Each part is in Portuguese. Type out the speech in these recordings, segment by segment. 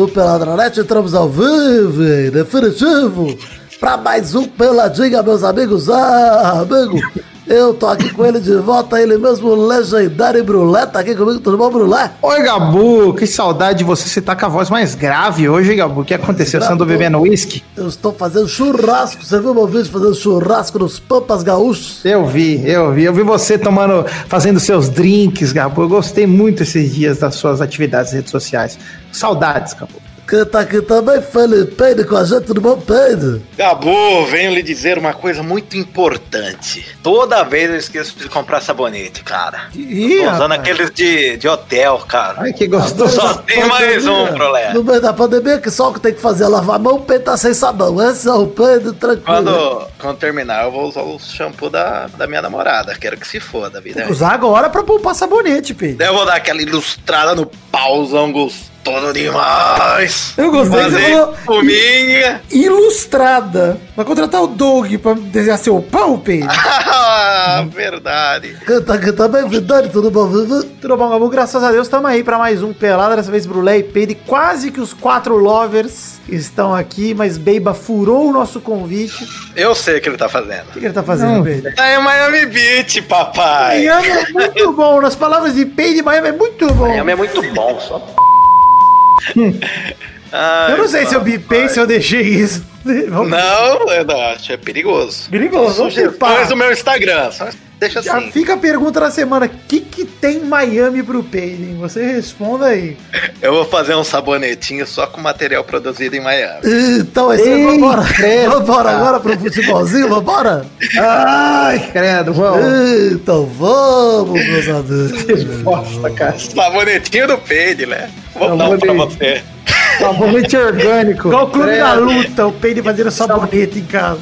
do Peladranet, entramos ao vivo definitivo para mais um Peladinha, meus amigos. Ah, amigo, eu tô aqui com ele de volta, ele mesmo, legendário Brulé, tá aqui comigo, tudo bom, Brulé? Oi, Gabu, que saudade de você, você tá com a voz mais grave hoje, Gabu, o que aconteceu, você andou bebendo uísque? Eu estou fazendo churrasco, você viu meu vídeo fazendo churrasco nos Pampas Gaúchos? Eu vi, eu vi, eu vi você tomando, fazendo seus drinks, Gabu, eu gostei muito esses dias das suas atividades redes sociais, saudades, Gabu. Quem tá aqui também, Felipe com a gente, tudo bom, Pedro? Gabu, venho lhe dizer uma coisa muito importante. Toda vez eu esqueço de comprar sabonete, cara. Ih, Tô usando rapaz. aqueles de, de hotel, cara. Ai, que gostoso. Só tem mais um problema. No meio da pandemia, que só o que tem que fazer é lavar a mão, o Pedro tá sem sabão. Esse é o Pedro, tranquilo. Quando, quando terminar, eu vou usar o shampoo da, da minha namorada. Quero que se foda, vida. Usar agora pra poupar sabonete, Pedro. Daí eu vou dar aquela ilustrada no pauzão gostoso demais. Eu gostei que você falou fuminha. ilustrada. Vai contratar o Doug pra desenhar seu pau, Pedro. Ah, verdade. Tá aqui também, Vidani, tudo bom? Tudo bom, Gabu? Graças a Deus, estamos aí para mais um Pelada, dessa vez Brulé e Peide. Quase que os quatro lovers estão aqui, mas Beiba furou o nosso convite. O Eu sei o que ele tá fazendo. que, que ele tá fazendo, Peide? Tá em Miami Beach, papai. Miami é muito bom, nas palavras de Peide, Miami é muito bom. Miami é muito bom, só. Eu não sei se eu bipei, se eu deixei isso. Vamos- Não, não acho, é perigoso. Perigoso, Sugestões do meu Instagram. só Deixa Já assim. fica a pergunta da semana: o que tem em Miami pro hein? Você responda aí. Eu vou fazer um sabonetinho só com material produzido em Miami. Então, esse Ei, vambora. credo, Vambora agora pro futebolzinho, vambora? Ai, credo, vamos. Então vamos, meus amigos. Bosta, cara. Sabonetinho do Peide, né? Vou dar um pra você. Sabonete orgânico. É. Igual o clube da luta, o Peide fazendo sabonete em casa.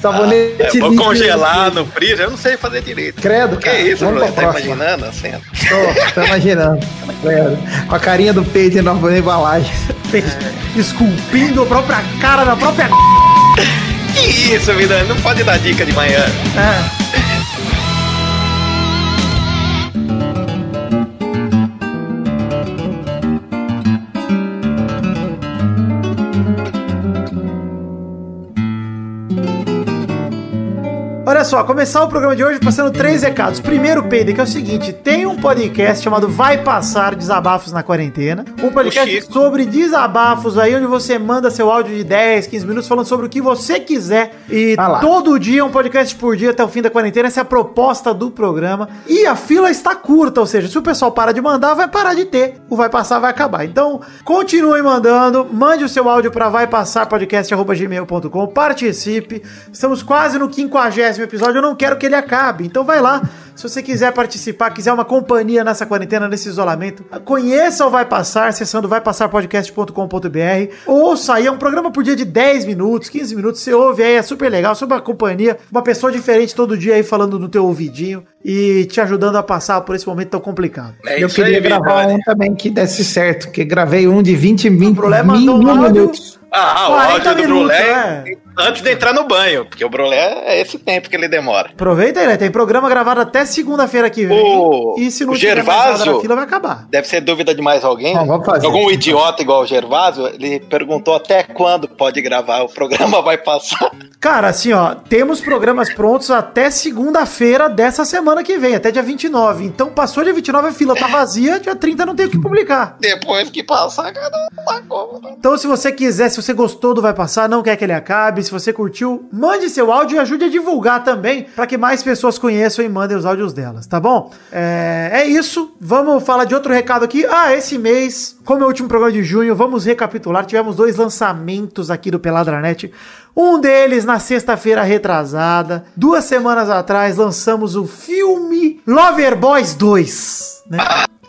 É, Sabonete vou líquido. congelar no freezer, eu não sei fazer direito. Credo, Que cara. isso, Vamos Bruno? pra Tá imaginando a cena? Tô, tô imaginando. Credo. Com a carinha do peito na na embalagem. esculpindo a própria cara na própria. Que isso, vida? Não pode dar dica de manhã. Olha só, começar o programa de hoje passando três recados. Primeiro, Pedro, que é o seguinte: tem um podcast chamado Vai Passar Desabafos na Quarentena. Um podcast sobre desabafos aí, onde você manda seu áudio de 10, 15 minutos falando sobre o que você quiser. E Ah todo dia, um podcast por dia até o fim da quarentena. Essa é a proposta do programa. E a fila está curta, ou seja, se o pessoal parar de mandar, vai parar de ter. O Vai Passar vai acabar. Então, continue mandando, mande o seu áudio para vaipassarpodcast.gmail.com, participe. Estamos quase no 50 episódio, eu não quero que ele acabe. Então vai lá. Se você quiser participar, quiser uma companhia nessa quarentena, nesse isolamento, conheça o Vai Passar, acessando vaipassarpodcast.com.br. Ouça aí, é um programa por dia de 10 minutos, 15 minutos. Você ouve aí, é super legal, super uma companhia, uma pessoa diferente todo dia aí falando no teu ouvidinho e te ajudando a passar por esse momento tão complicado. É eu queria aí, gravar um também que desse certo, que gravei um de 20, 20 problema mil, do mil áudio- minutos. Ah, o 40 áudio do minutos, Brulé é. Antes de entrar no banho, porque o Brulé é esse tempo que ele demora. Aproveita aí, né? Tem programa gravado até segunda-feira que vem. O- e se não o tiver mais nada Gervásio- na fila, vai acabar. Deve ser dúvida de mais alguém. Não, vamos fazer. Algum idiota igual o Gervásio, ele perguntou até quando pode gravar, o programa vai passar. Cara, assim, ó, temos programas prontos até segunda-feira dessa semana que vem, até dia 29. Então, passou dia 29, a fila tá vazia, dia 30 não tem o que publicar. Depois que passar, cada um uma conta. Então, se você quiser, se você gostou do Vai Passar, não quer que ele acabe, se você curtiu, mande seu áudio e ajude a divulgar também, para que mais pessoas conheçam e mandem os áudios delas, tá bom? É, é isso, vamos falar de outro recado aqui. Ah, esse mês, como é o último programa de junho, vamos recapitular, tivemos dois lançamentos aqui do Peladranet. Um deles na sexta-feira retrasada, duas semanas atrás, lançamos o filme Lover Boys 2, né?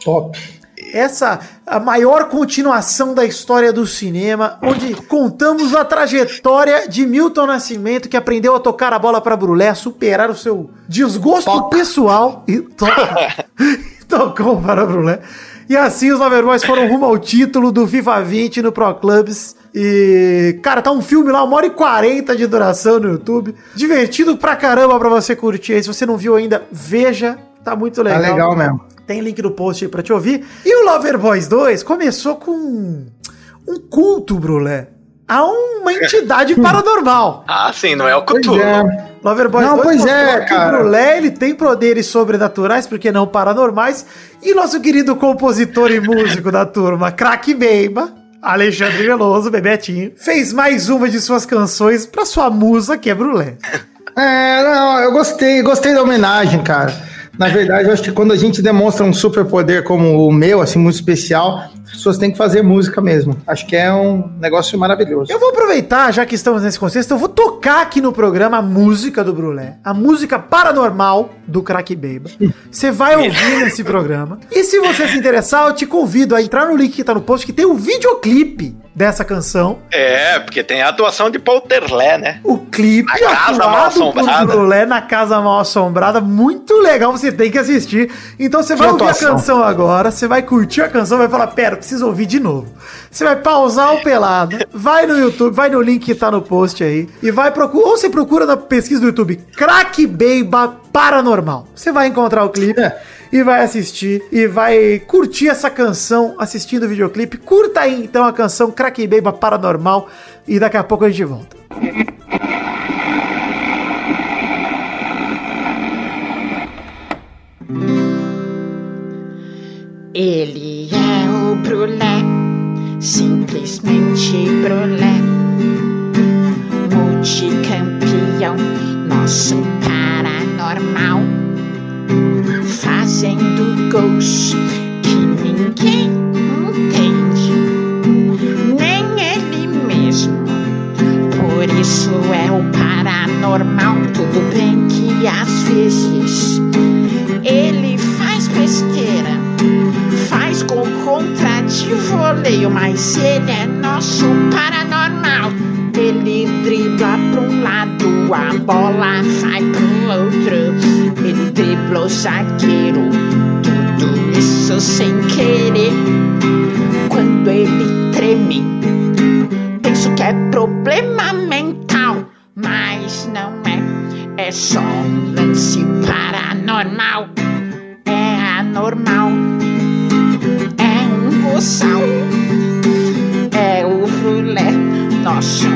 Top. Essa a maior continuação da história do cinema, onde contamos a trajetória de Milton Nascimento, que aprendeu a tocar a bola para Brulé, a superar o seu desgosto pessoal e toca, tocou para Brulé. E assim os Loverboys foram rumo ao título do FIFA 20 no Pro Clubs. E, cara, tá um filme lá, uma hora e quarenta de duração no YouTube. Divertido pra caramba pra você curtir. Se você não viu ainda, veja. Tá muito Tá legal. legal mesmo. Tem link no post aí pra te ouvir. E o Lover Boys 2 começou com um culto, Brulé, a uma entidade paranormal. Ah, sim, não é o Cthulhu. é. Loverboy Não, 2 pois é, que cara. O Brulé, ele tem poderes sobrenaturais, porque não paranormais. E nosso querido compositor e músico da turma, Crack Beiba, Alexandre Veloso, Bebetinho, fez mais uma de suas canções pra sua musa, que é Brulé. É, não, eu gostei, gostei da homenagem, cara. Na verdade, eu acho que quando a gente demonstra um superpoder como o meu, assim, muito especial, as pessoas têm que fazer música mesmo. Acho que é um negócio maravilhoso. Eu vou aproveitar, já que estamos nesse contexto, eu vou tocar aqui no programa a música do Brulé, a música paranormal do Crack Beiba. Você vai ouvir nesse programa. E se você se interessar, eu te convido a entrar no link que tá no post, que tem o videoclipe dessa canção. É, porque tem a atuação de Polterlé, né? O clipe Na Casa Mal Assombrada. Brulé na Casa Mal Assombrada. Muito legal, você tem que assistir. Então você vai Que ouvir a atuação. canção agora, você vai curtir a canção, vai falar, pera, preciso ouvir de novo. Você vai pausar o pelado, vai no YouTube, vai no link que tá no post aí, e vai procurar, ou você procura na pesquisa do YouTube, Crack Beiba Paranormal. Você vai encontrar o clipe. É. E vai assistir e vai curtir essa canção assistindo o videoclipe. Curta aí então a canção Crack Beiba Paranormal e daqui a pouco a gente volta. Ele é o Brulé, simplesmente Brulé. Multicampeão, nosso paranormal. Fazendo gols que ninguém entende, nem ele mesmo. Por isso é o paranormal. Tudo bem que às vezes ele voleio, mas ele é nosso paranormal. Ele dribla pra um lado, a bola vai pro outro. Ele dribla o zagueiro, tudo isso sem querer. Quando ele treme, penso que é problema mental, mas não é. É só um lance paranormal. É anormal. É o Brulé, nosso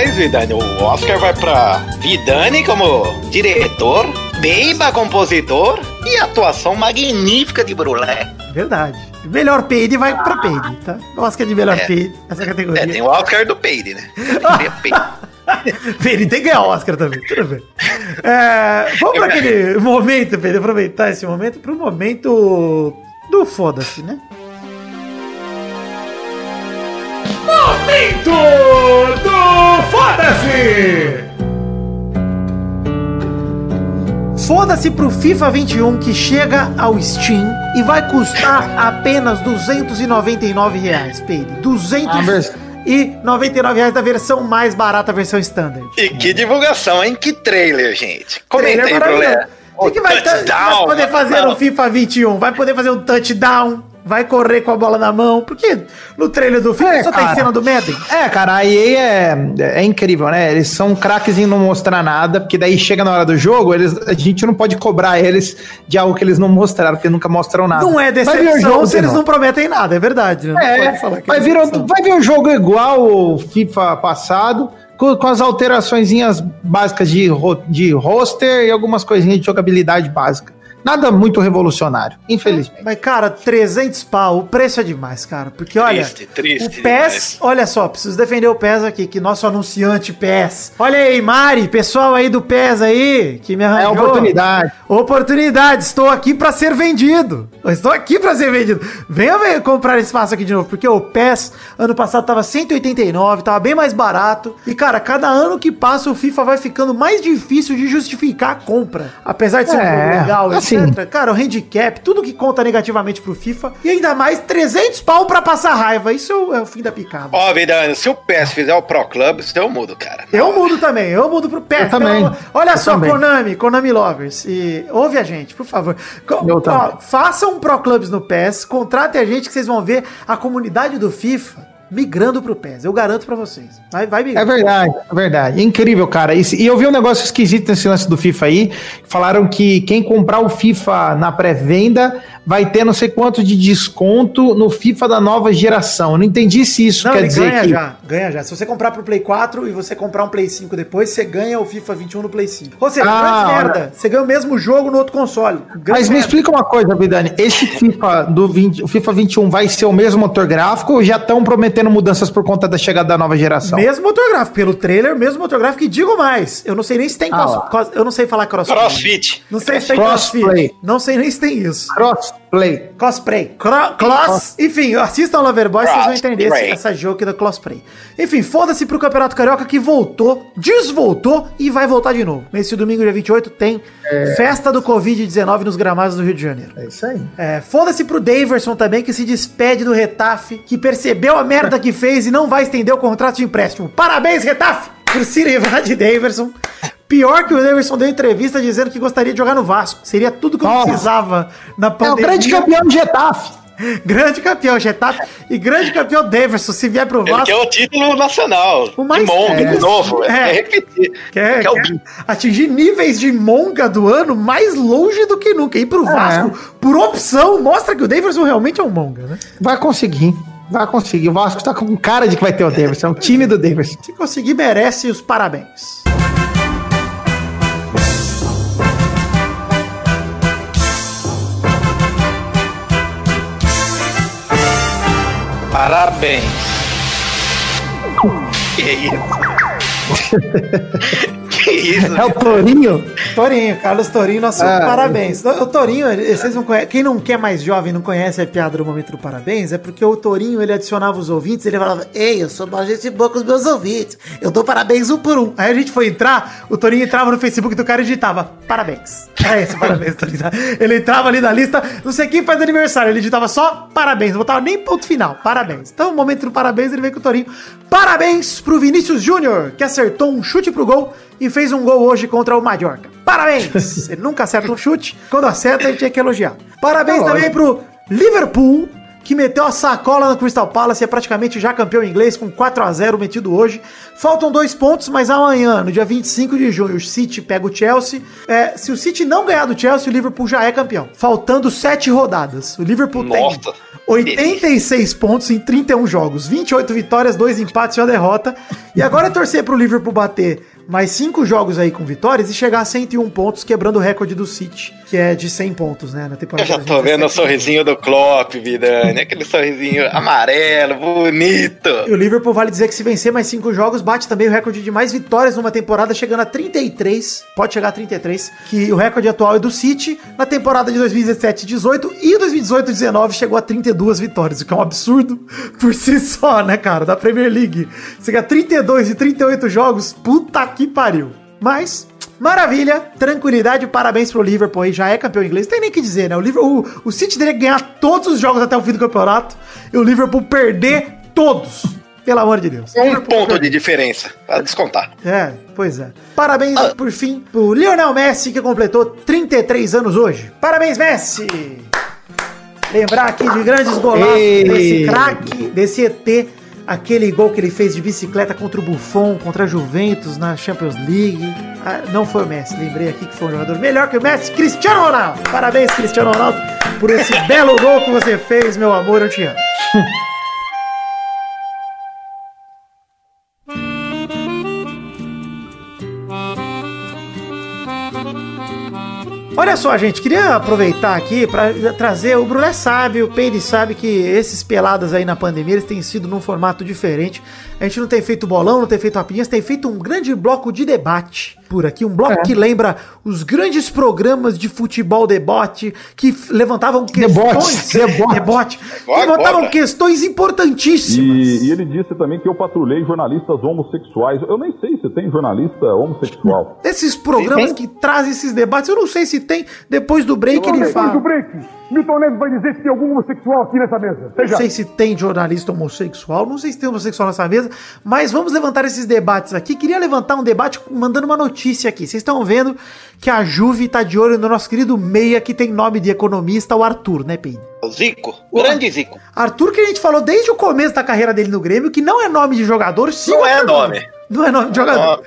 Aliás, Vidani, o Oscar vai pra Vidani como diretor, Beiba compositor e atuação magnífica de Brulé. Verdade. Melhor peide vai pra peide, tá? Oscar de melhor É. peide, essa categoria. É, tem o Oscar do Peide, né? Tem Peide. Tem que ganhar Oscar também, tudo bem. É, vamos pra aquele momento, Pedro, aproveitar esse momento pro momento do foda-se, né? Momento do foda-se! Foda-se pro FIFA 21 que chega ao Steam e vai custar apenas 299 reais, Pedro. 299 reais da versão mais barata, a versão standard. E que divulgação, hein? Que trailer, gente. Comenta aí, Trailer Brulé. maravilhoso. O que, que vai, ter- vai poder fazer no FIFA 21? Vai poder fazer um touchdown? Vai correr com a bola na mão? Porque no trailer do FIFA É, só tem cara. cena do Madden. É, cara, a EA é, é incrível, né? Eles são craques em não mostrar nada, porque daí chega na hora do jogo, eles, a gente não pode cobrar eles de algo que eles não mostraram, porque nunca mostram nada. Não é decepção jogo se eles novo. não prometem nada, é verdade. né? Não É, vai, é vir, vai ver o jogo igual o FIFA passado, com, com as alteraçõezinhas básicas de, de roster e algumas coisinhas de jogabilidade básica. Nada muito revolucionário, infelizmente. Mas, cara, 300 pau, o preço é demais, cara. Porque, olha, Triste, triste o PES, demais. olha só, preciso defender o PES aqui, que nosso anunciante PES. Olha aí, Mari, pessoal aí do PES aí, que me arranjou. É oportunidade. Oportunidade, estou aqui para ser vendido. Eu Estou aqui para ser vendido. Venha ver comprar espaço aqui de novo, porque o PES ano passado tava 189, tava bem mais barato. E cara, cada ano que passa o FIFA vai ficando mais difícil de justificar a compra. Apesar de ser um É, jogo legal, etc. Cara, o handicap, tudo que conta negativamente pro FIFA. E ainda mais 300 pau pra passar raiva. Isso é o, é o fim da picada. Ó, Vidano, se o PES fizer o Pro Clubs, eu mudo, cara. Eu mudo também, eu mudo pro pé. Eu também. Olha Eu só, também. Konami, Konami Lovers. E ouve a gente, por favor. Co- Eu ó, façam um Pro Clubs no PES, contratem a gente que vocês vão ver a comunidade do FIFA migrando pro PES. Eu garanto pra vocês. Vai, vai É migrar. verdade, é verdade. Incrível, cara. E, e eu vi um negócio esquisito nesse lance do FIFA aí. Falaram que quem comprar o FIFA na pré-venda vai ter não sei quanto de desconto no FIFA da nova geração. Eu não entendi se isso Não, quer dizer ganha que. já, ganha já. Se você comprar pro Play 4 e você comprar um Play 5 depois, você ganha o FIFA 21 no Play 5. Ou seja, Ah, merda. Você ganha o mesmo jogo no outro console. Mas me merda. explica uma coisa, Vidani. Esse FIFA do 20, o FIFA 21 vai ser o mesmo motor gráfico ou já estão prometendo mudanças por conta da chegada da nova geração? Mesmo motor gráfico, pelo trailer, mesmo motor gráfico. E digo mais, eu não sei nem se tem Ah, cross, cross- eu não sei falar crossplay. Crossfit. Não sei se tem crossfit. Não sei nem se tem isso. Crossplay. Cosplay. Cro cross. Enfim, assistam Loverboy, vocês vão entender esse, essa joke da cosplay. Enfim, foda-se pro Campeonato Carioca que voltou, desvoltou e vai voltar de novo. Nesse domingo, dia 28, tem festa do Covid-19 nos gramados do Rio de Janeiro. É isso aí. É, foda-se pro Daverson também, que se despede do Retafe, que percebeu a merda que fez e não vai estender o contrato de empréstimo. Parabéns, Retafe, por se livrar de Daverson. Pior que o Daverson deu entrevista dizendo que gostaria de jogar no Vasco. Seria tudo que eu Nossa. precisava na É o pandemia. grande campeão de Getafe. Grande campeão, Getafe. E grande campeão Daverson, se vier pro Ele Vasco. quer o título nacional. O mais- de Monga, é. de novo. É, É. repetir. Quer, Quer quer atingir níveis de monga do ano mais longe do que nunca. Ir pro É. Vasco, por opção, mostra que o Daverson realmente é um monga, né? Vai conseguir. Vai conseguir. O Vasco tá com cara de que vai ter o Davidson. É o time do Davidson. Se conseguir, merece os parabéns. Parabéns. Que isso? que isso? É o Torinho? Torinho, Carlos Torinho, nosso Ah, parabéns. O Torinho, vocês não conhecem, quem não quer mais jovem não conhece a piada do momento do parabéns, é porque o Torinho, ele adicionava os ouvintes, ele falava, ei, eu sou uma gente boa com os meus ouvintes, eu dou parabéns um por um. Aí a gente foi entrar, o Torinho entrava no Facebook do cara e digitava, parabéns. Era esse, parabéns, Torinho. Ele entrava ali na lista, não sei quem faz aniversário, ele digitava só parabéns, não botava nem ponto final, parabéns. Então, o momento do parabéns, ele veio com o Torinho. Parabéns pro Vinícius Júnior, que acertou um chute pro gol e fez um gol hoje contra o Mallorca. Parabéns! Ele nunca acerta um chute. Quando acerta, a gente tinha que elogiar. Parabéns É também pro Liverpool, que meteu a sacola no Crystal Palace e é praticamente já campeão inglês com 4 a 0 metido hoje. Faltam dois pontos, mas amanhã, no dia 25 de junho, o City pega o Chelsea. É, se o City não ganhar do Chelsea, o Liverpool já é campeão. Faltando sete rodadas. O Liverpool Nossa, tem 86 pontos em 31 jogos, 28 vitórias, 2 empates e uma derrota. E agora é torcer pro Liverpool bater mais 5 jogos aí com vitórias e chegar a 101 pontos, quebrando o recorde do City, que é de 100 pontos, né, na Eu temporada. já tô vendo o 2017. sorrisinho do Klopp, Vidani. Aquele sorrisinho amarelo, bonito. E o Liverpool vale dizer que se vencer mais 5 jogos, bate também o recorde de mais vitórias numa temporada, chegando a 33. Pode chegar a 33. Que o recorde atual é do City. Na temporada de 2017-18 e 2018-19 chegou a 32 vitórias, o que é um absurdo por si só, né, cara? Da Premier League. Você ganha 32 e 38 jogos, puta que pariu. Mas, maravilha, tranquilidade, parabéns pro Liverpool aí, já é campeão inglês. Não tem nem o que dizer, né? O, Liverpool, o, o City teria que ganhar todos os jogos até o fim do campeonato e o Liverpool perder todos. Pelo amor de Deus. Um Liverpool ponto de diferença, pra descontar. É, pois é. Parabéns, por fim, pro Lionel Messi, que completou 33 anos hoje. Parabéns, Messi! Lembrar aqui de grandes golaços Ei. desse craque, desse ET, aquele gol que ele fez de bicicleta contra o Buffon, contra a Juventus na Champions League. Ah, não foi o Messi, lembrei aqui que foi um jogador melhor que o Messi, Cristiano Ronaldo. Parabéns, Cristiano Ronaldo, por esse belo gol que você fez, meu amor, eu te amo. Olha só, gente, queria aproveitar aqui para trazer. O Brulé sabe, o Peide sabe que esses peladas aí na pandemia eles têm sido num formato diferente. A gente não tem feito bolão, não tem feito rapidinhas, tem feito um grande bloco de debate. Por aqui, um bloco que lembra os grandes programas de futebol debote que levantavam questões. Debote, debote. debote. Agora, levantavam questões importantíssimas. E, e ele disse também que eu patrulhei jornalistas homossexuais. Eu nem sei se tem jornalista homossexual. Esses programas que trazem esses debates, eu não sei se tem. Depois do break ele fala. break, Milton Neves vai dizer se tem algum homossexual aqui nessa mesa. Não sei se tem jornalista homossexual, não sei se tem homossexual nessa mesa, mas vamos levantar esses debates aqui. Queria levantar um debate mandando uma notícia aqui. Vocês estão vendo que a Juve tá de olho no nosso querido Meia, que tem nome de economista, o Arthur, né, Peide? O Zico, grande Zico. Arthur, que a gente falou desde o começo da carreira dele no Grêmio, que não é nome de jogador, sim. Não é nome. Não é nome de Não jogador.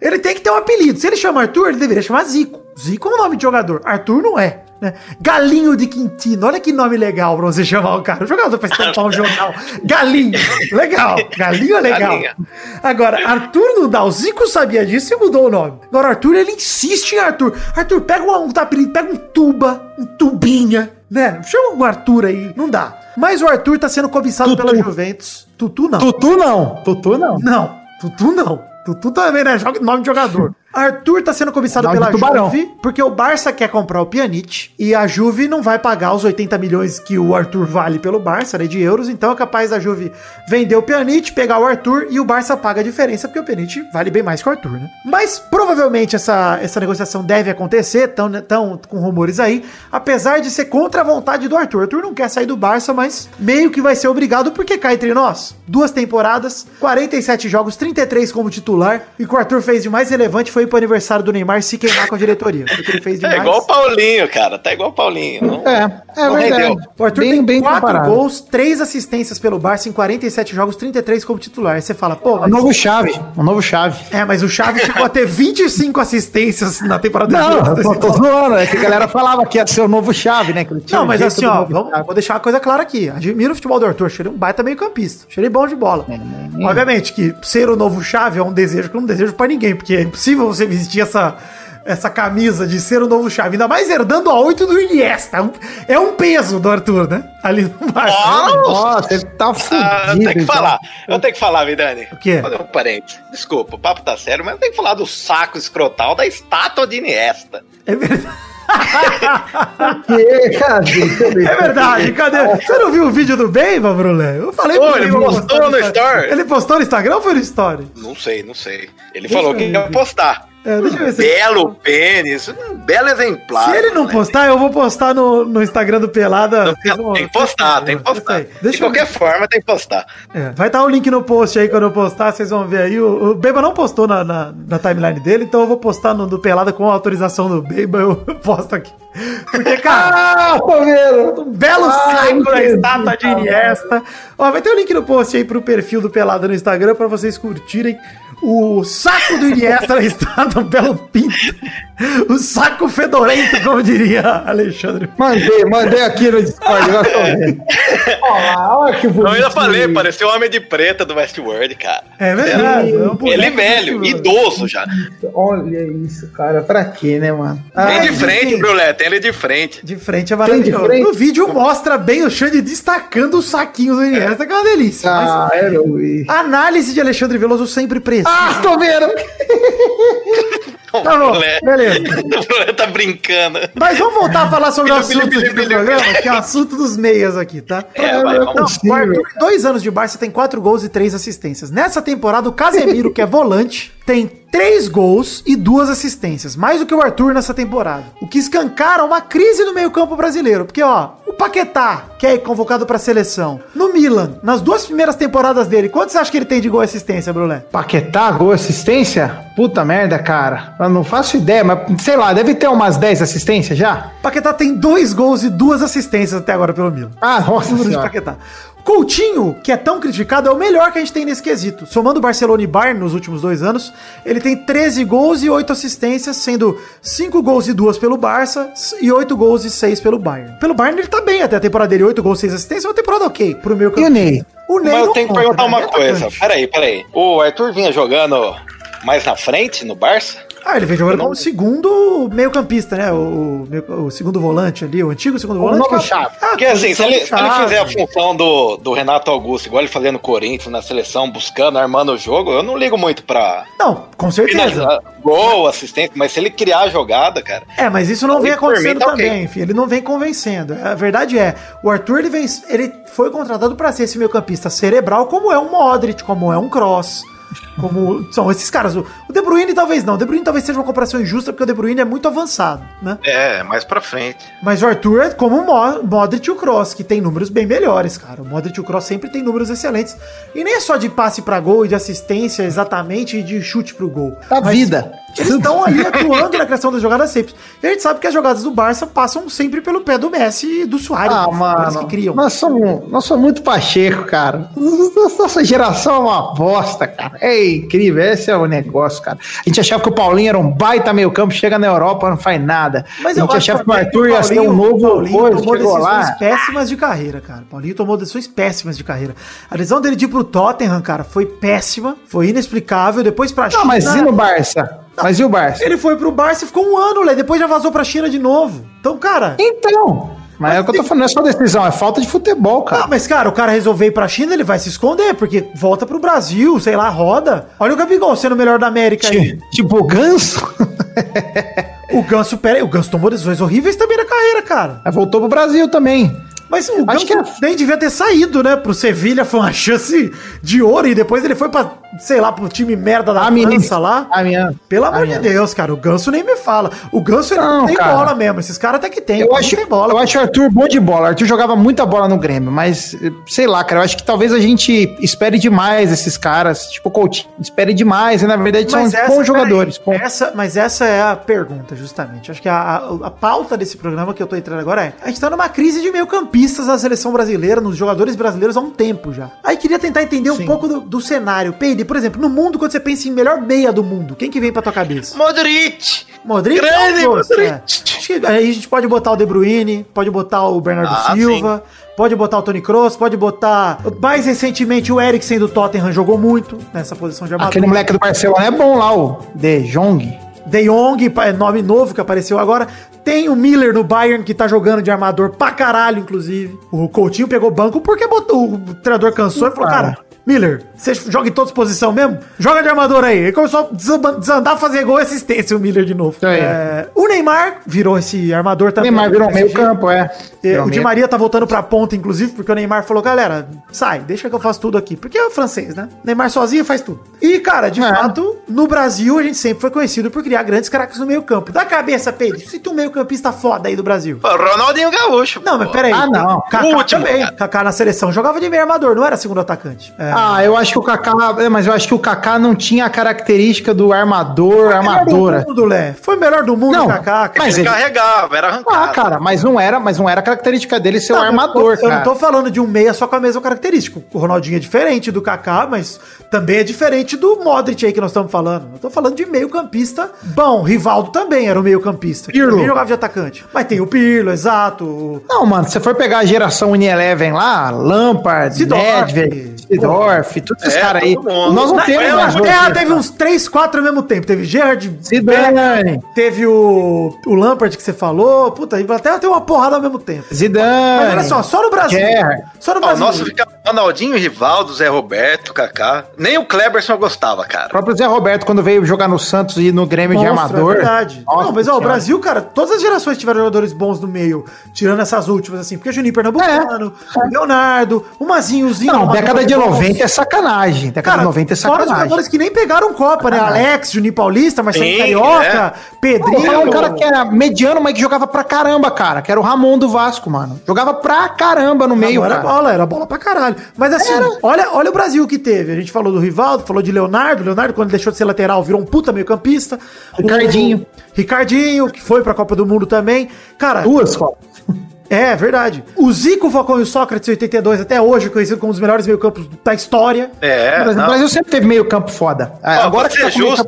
Ele tem que ter um apelido. Se ele chama Arthur, ele deveria chamar Zico. Zico é um nome de jogador. Arthur não é. Né? Galinho de Quintino. Olha que nome legal pra você chamar o cara. O jogador pra estampar um jornal. Galinho. Legal. Galinho é legal. Galinha. Agora, Arthur não dá. O Zico sabia disso e mudou o nome. Agora, Arthur, ele insiste em Arthur. Arthur, pega um, um apelido, pega um tuba, um tubinha, né? Chama o Arthur aí. Não dá. Mas o Arthur tá sendo cobiçado Tutu. pela Juventus. Tutu não. Tutu não. Tutu não. Não, Tutu não. Tutu também não é joga- nome de jogador. Arthur tá sendo cobiçado pela. Juve, porque o Barça quer comprar o Pjanic e a Juve não vai pagar os 80 milhões que o Arthur vale pelo Barça, né, de euros, então é capaz da Juve vender o Pjanic, pegar o Arthur e o Barça paga a diferença, porque o Pjanic vale bem mais que o Arthur, né? Mas provavelmente essa, essa negociação deve acontecer, tão, tão com rumores aí, apesar de ser contra a vontade do Arthur. O Arthur não quer sair do Barça, mas meio que vai ser obrigado, porque cá entre nós, duas temporadas, 47 jogos, 33 como titular, e o que o Arthur fez de mais relevante foi ir pro aniversário do Neymar se queimar com a diretoria. Foi o que ele fez de É mais. igual o Paulinho, cara. Tá igual o Paulinho. Não, É, é Não verdade. rendeu. O Arthur bem, tem bem 4 comparado. gols, 3 assistências pelo Barça em 47 jogos, 33 como titular. Aí você fala, pô, Um novo chave. Um novo chave. É, mas o Chaves chegou a ter 25 assistências na temporada Não, de eu tô, tô zoando. É que a galera falava que ia ser o novo chave, né? Que ele tinha Não, mas assim, ó, vamos, chave. vou deixar uma coisa clara aqui. Admiro o futebol do Arthur, achei ele um baita meio campista. Achei ele bom de bola. Obviamente que ser o novo chave é um desejo que eu não desejo pra ninguém, porque é impossível você vestir essa, essa camisa de ser o novo chave, ainda mais herdando a 8 do Iniesta. É um, peso do Arthur, né? Ali no Barça. Nossa, ele tá fudido. Ah, eu tenho que falar. Eu tenho que falar, Vidani. O quê? Um parente. Desculpa, o papo tá sério, mas eu tenho que falar do saco escrotal da estátua de Iniesta. É verdade. Que? É verdade, cadê? Você não viu o vídeo do Beiba, Brulé? Eu falei Ô, pro ele postou postar no Story. Ele postou no Instagram ou foi no Story? Não sei, não sei. Ele Deixa falou que ia postar. É, deixa eu ver se... Belo pênis, um belo exemplar. Se ele não né? postar, eu vou postar no, no Instagram do Pelada. Vão- Tem que postar, tem que postar. De qualquer forma, tem que postar. É, vai estar o link no post aí quando eu postar, vocês vão ver aí. O, o Beba não postou na, na, na timeline dele, então eu vou postar no do Pelada com a autorização do Beba, eu posto aqui. Porque, cara, Ah, um belo Ai, saco da Jesus, estátua de. Iniesta. Ó, vai ter o link no post aí pro perfil do Pelada no Instagram pra vocês curtirem o saco do Iniesta estátua, um belo pinto. O saco fedorento, como diria Alexandre. Mandei, mandei aqui no Discord, agora tô vendo. Olha lá, que bonito. Eu ainda falei, pareceu o Homem de Preta do Westworld, cara. É verdade. é um Ele velho, muito- idoso já. Olha isso, cara. Pra quê, né, mano? Tem Ah, de frente. Brulé, tem ele de frente. De frente é Tem de maravilhoso. frente? No vídeo mostra bem o Xande destacando os saquinhos do Iniesta, que é uma delícia. Mas ah, era o... análise de Alexandre Veloso sempre precisa. Ah, tô vendo. tá bom, Brulé. beleza. O Brulé tá brincando. Mas vamos voltar a falar sobre o Bilho, bilho, assunto bilho, do programa, que é o assunto dos meias aqui, tá? É, vai, Não. Não, Arthur, dois anos de Barça, tem quatro gols e três assistências. Nessa temporada, o Casemiro, que é volante, tem três gols e duas assistências. Mais do que o Arthur nessa temporada. O que escancara uma crise no meio-campo brasileiro. Porque, ó, o Paquetá, que é convocado pra seleção, no Milan, nas duas primeiras temporadas dele, quanto você acha que ele tem de gol e assistência, Brulé? Paquetá, gol, assistência? Puta merda, cara. Eu não faço ideia, mas sei lá, deve ter umas 10 assistências já? Paquetá tem dois gols e duas assistências até agora pelo Milan. Ah, nossa Número de. Paquetá. Coutinho, que é tão criticado, é o melhor que a gente tem nesse quesito. Somando Barcelona e Bayern nos últimos dois anos, ele tem 13 gols e 8 assistências, sendo 5 gols e 2 pelo Barça e 8 gols e 6 pelo Bayern. Pelo Bayern ele tá bem até a temporada dele, 8 gols e 6 assistências, é uma temporada ok pro meu E o Ney? O Ney Mas eu tenho que perguntar né? uma coisa. Peraí, peraí. O Arthur vinha jogando mais na frente, no Barça? Ah, ele vem jogando como segundo meio-campista, né? O, o, o segundo volante ali, o antigo segundo O volante. novo que é- Chave. Ah, Porque assim, se ele, se ele fizer a função do, do Renato Augusto, igual ele fazia no Corinthians, na seleção, buscando, armando o jogo, eu não ligo muito pra Não, com certeza. gol, assistente, mas se ele criar a jogada, cara, É, mas isso não vem por mim, acontecendo tá também, enfim. Ele não vem convencendo. A verdade é, o Arthur ele, vem, ele foi contratado pra ser esse meio-campista cerebral, como é um Modric, como é um Cross. Como são esses caras. O De Bruyne talvez não. O De Bruyne talvez seja uma comparação injusta, porque o De Bruyne é muito avançado, né? é, mais pra frente. Mas o Arthur é como o Mo- Modric e o Cross, que tem números bem melhores, cara. O Modric e o Cross sempre tem números excelentes. E nem é só de passe pra gol e de assistência exatamente e de chute pro gol. Da Mas vida. Eles estão ali atuando na criação das jogadas sempre. E a gente sabe que as jogadas do Barça passam sempre pelo pé do Messi e do Soares. Ah, mano, que criam. nós somos, nós somos muito pacheco, cara. Nossa geração é uma bosta, cara. É incrível, esse é o negócio, cara. A gente achava que o Paulinho era um baita meio campo, chega na Europa, não faz nada. Mas a eu gente acho achava que o Arthur ia ser um novo Paulinho coisa, tomou decisões lá. péssimas de carreira, cara. Paulinho tomou decisões péssimas de carreira. A decisão dele de ir pro Tottenham, cara, foi péssima, foi inexplicável. Depois pra Não, mas e no Barça? Mas e o Barça? Ele foi pro Barça e ficou um ano, Lé. Depois já vazou pra China de novo. Então, cara. Então, mas é o que eu tô falando, não é só decisão, é falta de futebol, Ah, cara. mas, cara, o cara resolver ir pra China, ele vai se esconder, porque volta pro Brasil, sei lá, roda. Olha o Gabigol sendo o melhor da América aí. Ti- Tipo o Ganso, O Ganso, pera o Ganso tomou decisões horríveis também na carreira, cara. Aí voltou pro Brasil também. Mas o Acho Ganso que é- nem devia ter saído, né? Pro Sevilha foi uma chance de ouro e depois ele foi pra, sei lá, pro time merda da Amiens. França lá. Amiens. Pelo amor de. Deus, cara, o Ganso nem me fala. O Ganso ele não, Não, tem cara. bola mesmo. Esses caras até que tem, Eu não acho, tem bola. eu acho o Arthur bom de bola. O Arthur jogava muita bola no Grêmio, mas sei lá, cara. Eu acho que talvez a gente espere demais esses caras. Tipo, o Coutinho, espere demais. E na verdade são essa- bons jogadores. ponto. essa, mas essa é a pergunta, justamente. Acho que a, a, a pauta desse programa que eu tô entrando agora é: a gente tá numa crise de meio-campistas na seleção brasileira, nos jogadores brasileiros há um tempo já. Aí queria tentar entender um Sim. pouco do, do cenário. Peide, por exemplo, no mundo, quando você pensa em melhor meia do mundo, quem que vem pra tua cabeça? Modric! Modric? Grande? Modric. É. Acho que aí a gente pode botar o De Bruyne, pode botar o Bernardo Ah, Silva, pode botar o Tony Kroos, pode botar mais recentemente o Eriksen do Tottenham jogou muito nessa posição de armador. Aquele moleque do Barcelona é bom lá, o De Jong. De Jong, é nome novo que apareceu agora. Tem o Miller no Bayern, que tá jogando de armador pra caralho, inclusive. O Coutinho pegou banco porque botou, o treinador cansou e falou, Cara. cara, Miller, você joga em todas as posições mesmo? Joga de armador aí. Ele começou a desandar, fazer gol e assistência, o Miller de novo. É, o Neymar virou esse armador também. Neymar virou meio campo, é. É, Virou o Di Maria tá voltando pra ponta, inclusive, porque o Neymar falou, galera, sai, deixa que eu faço tudo aqui. Porque é o francês, né? Neymar sozinho faz tudo. E, cara, de É. fato, no Brasil, a gente sempre foi conhecido por criar grandes craques no meio campo. Da cabeça, Pedro, cita um meio campista foda aí do Brasil. Pô, Ronaldinho Gaúcho. Não, mas peraí. Ah, não. Kaká O último, também. cara. Kaká na seleção jogava de meio armador, não era segundo atacante. É. Ah, eu acho que o Kaká. é, Mas eu acho que o Kaká não tinha a característica do armador, armadora. Melhor do mundo, Lé. Foi o melhor do mundo, Não, Kaká. cara. mas Ele ele- carregava, era arrancado. Ah, cara, mas não era, mas não era a característica dele ser o Não, eu armador, tô- Eu não cara. tô falando de um meia só com a mesma característica. O Ronaldinho é diferente do Kaká, mas também é diferente do Modric aí que nós estamos falando. Eu tô falando de meio campista bom. Rivaldo também era o meio campista. Pirlo. Também jogava de atacante. Mas tem o Pirlo, exato. o- Não, mano, se você for pegar a geração Unieleven lá, Lampard. Nedved, Sidorf, todos esses É, caras aí. mundo. Nós não Na- temos eu mais É, cara. teve uns 3, 4 ao mesmo tempo. Teve Gerard, Zidane, teve o, o Lampard que você falou. Puta, até tem uma porrada ao mesmo tempo. Zidane. Mas olha só, só no Brasil. Só no o Brasil. nosso ficava Ronaldinho, Rivaldo, Zé Roberto, Kaká. Nem o Kleberson eu gostava, O cara. próprio Zé Roberto, quando veio jogar no Santos e no Grêmio de Monstro, armador. É verdade. Nossa não, mas ó, o. Brasil, cara, todas as gerações tiveram jogadores bons no meio, tirando essas últimas, assim, porque Juninho Pernambucano, o Leonardo, o Mazinhozinho. É. Não, o década de 90 é sacanagem. Década Cara, de 90 é fora os sacanagem. jogadores que nem pegaram Copa, né? Alex, Juninho Paulista, Marcelinho Sim, Carioca, é. Pedrinho. falar um cara que era mediano, mas que jogava pra caramba, cara. Que era o Ramon do Vasco, mano. Jogava pra caramba no meio, era cara. bola, era bola pra caralho. Mas assim, olha, olha o Brasil que teve. A gente falou do Rivaldo, falou de Leonardo. Leonardo, quando deixou de ser lateral, virou um puta meio campista. Ricardinho. Ricardinho, que foi pra Copa do Mundo também. Cara, Duas Copas. É, verdade. O Zico, o Falcão e o Sócrates, 82, até hoje, conhecido como os melhores meio-campos da história. É, Mas o. Brasil sempre teve meio campo foda. É, Ó, Agora que tá justo,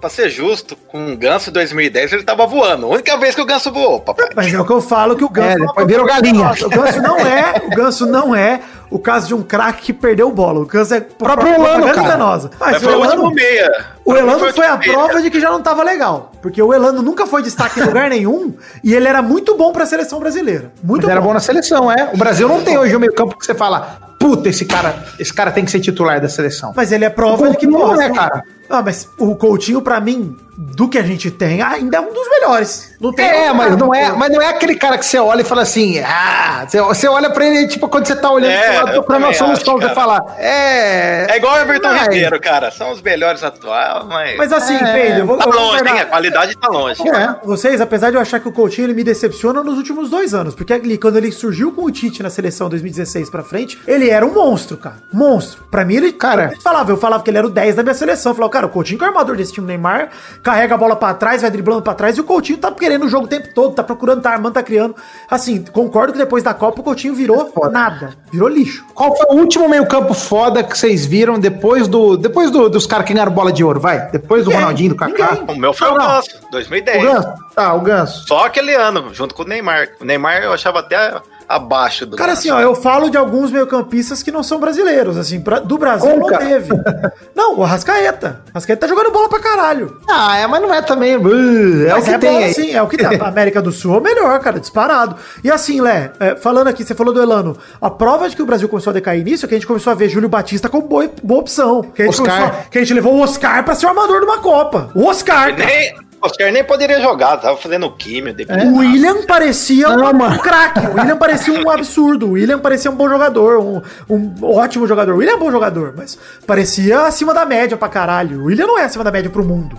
pra ser justo, com o Ganso em 2010 ele tava voando. A única vez que o Ganso voou, papai. Mas é o que eu falo que o Ganso. É, depois virou galinha. O Ganso não é, o Ganso não é o caso de um craque que perdeu bola. O caso é próprio Elano, cara. enganosa. Mas, Mas o foi o Elano, meia. o Elano Foi o foi a último prova meia. de que já não tava legal. Porque o Elano nunca foi destaque em lugar nenhum e ele era muito bom pra seleção brasileira. Muito Mas era bom. bom na seleção, é. O Brasil não tem hoje o meio campo que você fala, puta, esse cara, esse cara tem que ser titular da seleção. Mas ele é prova O de que não porra, é, o- cara. Ah, mas o Coutinho, pra mim, do que a gente tem, ainda é um dos melhores. Não tem É, mas não é, mas não é aquele cara que você olha e fala assim, ah, você, olha pra ele, tipo, quando você tá olhando É, pro lado, procurando também solução, acho, você fala, é... É igual o Everton Vai. Ribeiro, cara. São os melhores atuais, mas. Mas assim, É, Pedro, eu vou, tá eu longe, hein? A qualidade tá longe. É. Vocês, apesar de eu achar que o Coutinho ele me decepciona nos últimos dois anos, porque ali, quando ele surgiu com o Tite na seleção 2016 pra frente, ele era um monstro, cara. Monstro. Pra mim, ele. Cara. eu falava, eu falava que ele era o 10 da minha seleção. Eu falava, cara, o Coutinho que é o armador desse time Neymar, carrega a bola pra trás, vai driblando pra trás, e o Coutinho tá querendo o jogo o tempo todo, tá procurando, tá armando, tá criando. Assim, concordo que depois da Copa o Coutinho virou foda. nada. Virou lixo. Qual foi o último meio campo foda que vocês viram depois do depois do- dos caras que ganharam bola de ouro, vai? Depois do Ninguém, Ronaldinho, do Kaká? ninguém. O meu foi o Não. Ganso, O 2010. Ganso? Tá, o Ganso. Só aquele ano, junto com o Neymar. O Neymar eu achava até abaixo do Cara, Ganso. assim, ó, eu falo de alguns meio-campistas que não são brasileiros, assim, pra- do Brasil Como, não teve. Não, o Arrascaeta. O Arrascaeta tá jogando bola pra caralho. Ah, é, mas não é também. uh, é Mas o que é tem bom, aí. sim, é o que tem. América do Sul é o melhor, cara, disparado. E assim, Lé, é, falando aqui, você falou do Elano, a prova de que o Brasil começou a decair nisso é que a gente começou a ver Júlio Batista como boa, boa opção. Que a, gente Oscar. a- que a gente levou o Oscar pra ser o armador de uma Copa. O Oscar, cara. Nem, Oscar nem poderia jogar, tava fazendo químio. depois. O William parecia Não, um, mano. craque. O William parecia um absurdo. O William parecia um bom jogador, um, um ótimo jogador. O William é um bom jogador, mas parecia acima da média pra caralho. O William não é acima da média pro mundo.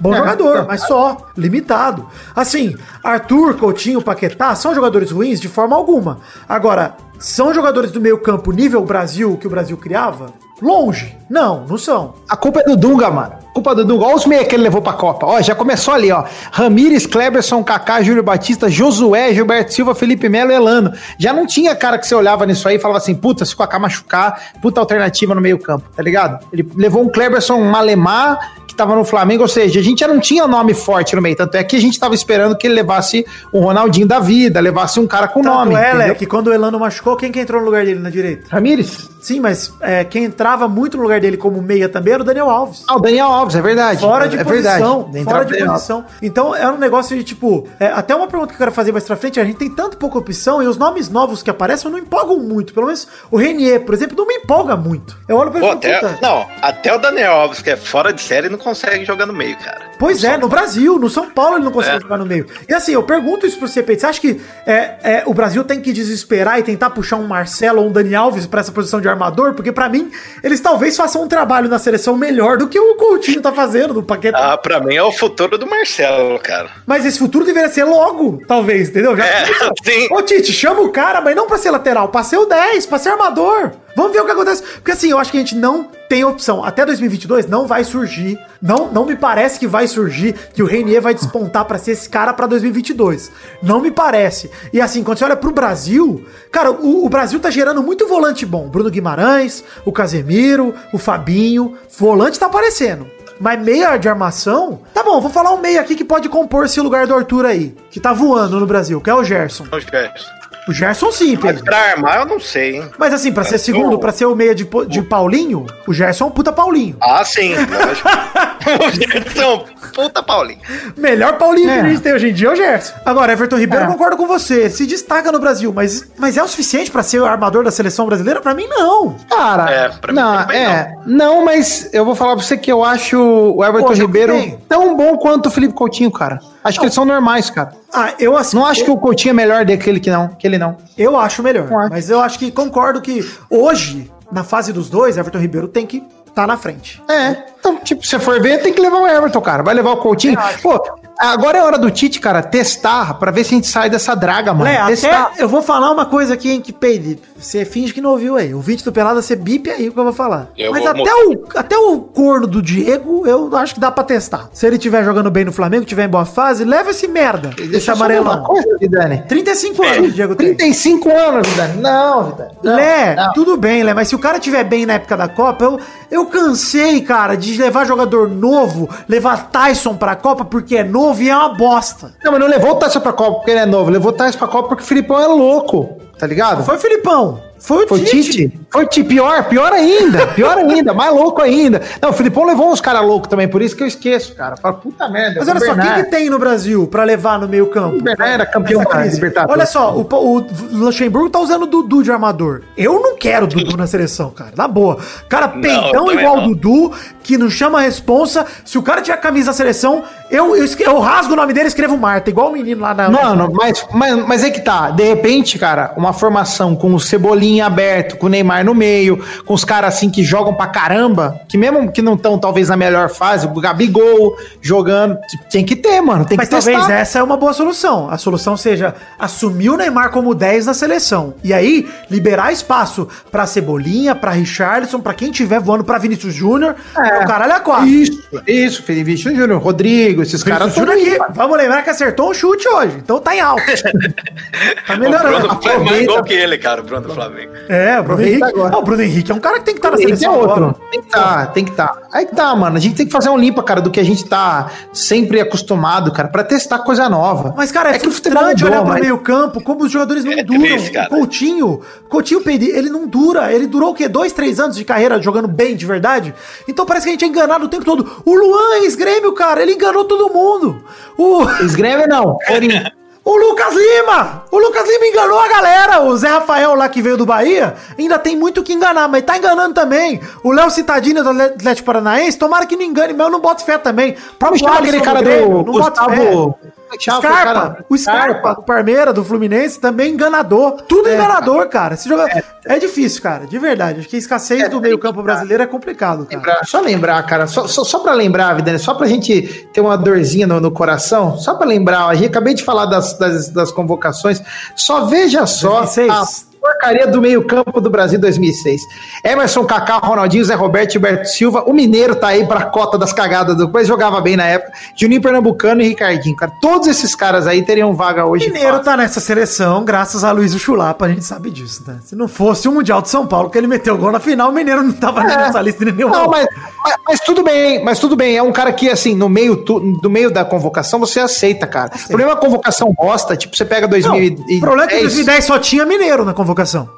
Bom É. jogador, mas só, limitado. Assim, Arthur, Coutinho, Paquetá são jogadores ruins de forma alguma. Agora, são jogadores do meio campo nível Brasil que o Brasil criava? Longe. Não, não são. A culpa é do Dunga, mano. A culpa é do Dunga. Olha os meia que ele levou pra Copa. Ó, já começou ali, ó. Ramires, Kleberson, Kaká, Júlio Batista, Josué, Gilberto Silva, Felipe Melo e Elano. Já não tinha cara que você olhava nisso aí e falava assim, puta, se o Kaká machucar, puta alternativa no meio campo, tá ligado? Ele levou um Kleberson, um Malemar, que tava no Flamengo, ou seja, a gente já não tinha nome forte no meio. Tanto é que a gente tava esperando que ele levasse um Ronaldinho da vida, levasse um cara com Tanto nome. é, que quando o Elano machucou, quem que entrou no lugar dele na direita? Ramires? Sim, mas é, quem entrava muito no lugar dele como meia também era o Daniel Alves. Ah, o Daniel Alves, é verdade. Fora de é posição. verdade. Fora de Daniel posição. Então era um negócio de tipo. é, até uma pergunta que eu quero fazer mais pra frente: a gente tem tanto pouca opção e os nomes novos que aparecem não empolgam muito. Pelo menos o Renier, por exemplo, não me empolga muito. Eu olho pra ele falo, até, puta. não, até o Daniel Alves, que é fora de série, não consegue jogar no meio, cara. Pois é, no Brasil, no São Paulo ele não consegue É. jogar no meio. E assim, eu pergunto isso pro CP. Você acha que é, é, o Brasil tem que desesperar e tentar puxar um Marcelo ou um Dani Alves pra essa posição de armador? Porque pra mim, eles talvez façam um trabalho na seleção melhor do que o Coutinho tá fazendo no Paquetá. Ah, pra mim é o futuro do Marcelo, cara. Mas esse futuro deveria ser logo, talvez, entendeu? Já É, sim. Ô, Tite, chama o cara, mas não pra ser lateral, pra ser o 10, pra ser armador. Vamos ver o que acontece. Porque assim, eu acho que a gente não tem opção. Até 2022 não vai surgir. Não, não me parece que vai surgir que o Renier vai despontar pra ser esse cara pra 2022. Não me parece. E assim, quando você olha pro Brasil, cara, o, o Brasil tá gerando muito volante bom. Bruno Guimarães, o Casemiro, o Fabinho. Volante tá aparecendo. Mas meia de armação? Tá bom, vou falar um meia aqui que pode compor esse lugar do Arthur aí. Que tá voando no Brasil, que é o Gerson. O Gerson. O Gerson sim, Mas Pedro. pra armar, eu não sei, hein? Mas assim, pra ser segundo, pra ser o meia de, de Paulinho, o Gerson é um puta Paulinho. Ah, sim, lógico. o Gerson, puta Paulinho. Melhor Paulinho que É. a gente tem hoje em dia é o Gerson. Agora, Everton Ribeiro, É. eu concordo com você. Se destaca no Brasil, mas, mas é o suficiente pra ser o armador da seleção brasileira? Pra mim, não. Cara, É, pra mim não, é, não. mas eu vou falar pra você que eu acho o Everton Poxa, Ribeiro tão bom quanto o Felipe Coutinho, cara. Acho que eles são normais, cara. Ah, eu assim. Não acho que o Coutinho é melhor daquele que não, que ele não. Eu acho melhor. Eu acho. Mas eu acho que concordo que hoje, na fase dos dois, Everton Ribeiro tem que estar na frente. É, então, tipo, se for ver, tem que levar o Everton, cara. Vai levar o Coutinho. Pô, agora é hora do Tite, cara, testar pra ver se a gente sai dessa draga, mano. Lé, testar. até eu vou falar uma coisa aqui, hein, que peide. Você finge que não ouviu aí. O vídeo do Pelada, você bipe aí o que eu vou falar. Eu Mas vou até o, até o corno do Diego, eu acho que dá pra testar. Se ele estiver jogando bem no Flamengo, estiver em boa fase, leva esse merda. Esse Deixa uma amarelão. coisa, Vidani. 35 anos o Diego tem. 35 anos, Vidani. Não, Vidani. Não, Lé, não. tudo bem, Lé, mas se o cara estiver bem na época da Copa, eu, eu cansei, cara, de levar jogador novo, levar Tyson pra Copa porque é novo e é uma bosta. Não, mas não levou o Tyson pra Copa porque ele é novo. Levou o Tyson pra Copa porque o Filipão é louco, tá ligado? Foi o Filipão. Foi o Foi o Tite? Foi o Tite, pior, pior ainda, pior ainda, mais louco ainda. Não, o Filipão levou uns caras loucos também, por isso que eu esqueço, cara. Fala, puta merda. Mas o olha só, quem Bernard. que tem no Brasil pra levar no meio campo? O Bernard era campeão da. Libertadores. Olha só, o, o Luxemburgo tá usando o Dudu de armador. Eu não quero o Dudu na seleção, cara. Na boa. Cara, peitão igual o. Dudu, que não chama a responsa. Se o cara tiver camisa da seleção, eu, eu, eu rasgo o nome dele e escrevo Marta, igual o menino lá na. Mano, mas, mas, mas é que tá. De repente, cara, uma formação com o Cebolinha aberto, com o Neymar no meio, com os caras assim que jogam pra caramba, que mesmo que não estão talvez na melhor fase, o Gabigol jogando, tem que ter, mano. Tem Mas que talvez testar. essa é uma boa solução. A solução seja assumir o Neymar como 10 na seleção. E aí, liberar espaço pra Cebolinha, pra Richarlison, pra quem tiver voando pra Vinícius Júnior. É. O caralho é quatro. Isso, isso, Felipe Júnior, Rodrigo, esses caras aí, aqui, vamos lembrar que acertou um chute hoje, então tá em alta. tá O melhorando. Bruno foi mais gol que ele, cara, o Bruno do Flamengo. É, o Bruno Bruno Henrique. tá agora. Não, o Bruno Henrique é um cara que tem que estar na Tem que ter seleção outro. agora. Tem que tá, tem que tá. Aí que tá, mano. A gente tem que fazer um limpa, cara, do que a gente tá sempre acostumado, cara, pra testar coisa nova. Mas, cara, é, que o frustrante mudou, olhar pro mas- meio campo, como os jogadores não É duram. triste, cara. Coutinho, Coutinho, ele não dura. Ele durou o quê? Dois, três anos de carreira jogando bem de verdade? Então parece que a gente é enganado o tempo todo. O Luan, ex-grêmio, cara, ele enganou todo mundo. O, Esgreve não. Corinthians. o Lucas Lima! O Lucas Lima enganou a galera. O Zé Rafael lá que veio do Bahia ainda tem muito que enganar, mas tá enganando também. O Léo Citadini do Atlético Paranaense, tomara que não engane, mas eu não boto fé também. Como chama Alisson aquele cara do não boto fé. Gustavo... É aquele Scarpa, cara? o Scarpa, do Parmeira, do Fluminense, também enganador. Tudo enganador, cara. Esse jogo é. difícil, cara, de verdade. Acho que a escassez do meio-campo brasileiro é complicado, cara. Lembrar- só lembrar, cara, só, só, só pra lembrar, Vidane, só pra gente ter uma dorzinha no, no coração, só pra lembrar, a gente acabei de falar das, das, das convocações, só veja só 2006. a porcaria do meio campo do Brasil 2006. Emerson, Kaká, Ronaldinho, Zé Roberto, Gilberto Silva, o Mineiro tá aí pra cota das cagadas, do, mas jogava bem na época, Juninho Pernambucano e Ricardinho, cara, todos esses caras aí teriam vaga hoje. Mineiro fácil. tá nessa seleção graças a Luiz Chulapa, a gente sabe disso, né? Se não fosse o Mundial de São Paulo, que ele meteu o gol na final, o Mineiro não tava nem nessa lista nem nenhuma. É. Não, mas, mas, mas tudo bem, mas tudo bem. É um cara que, assim, no meio, tu- do meio da convocação, você aceita, cara. O problema é a convocação bosta, tipo, você pega Não, 2010. o problema é que em 2010 só tinha mineiro na convocação.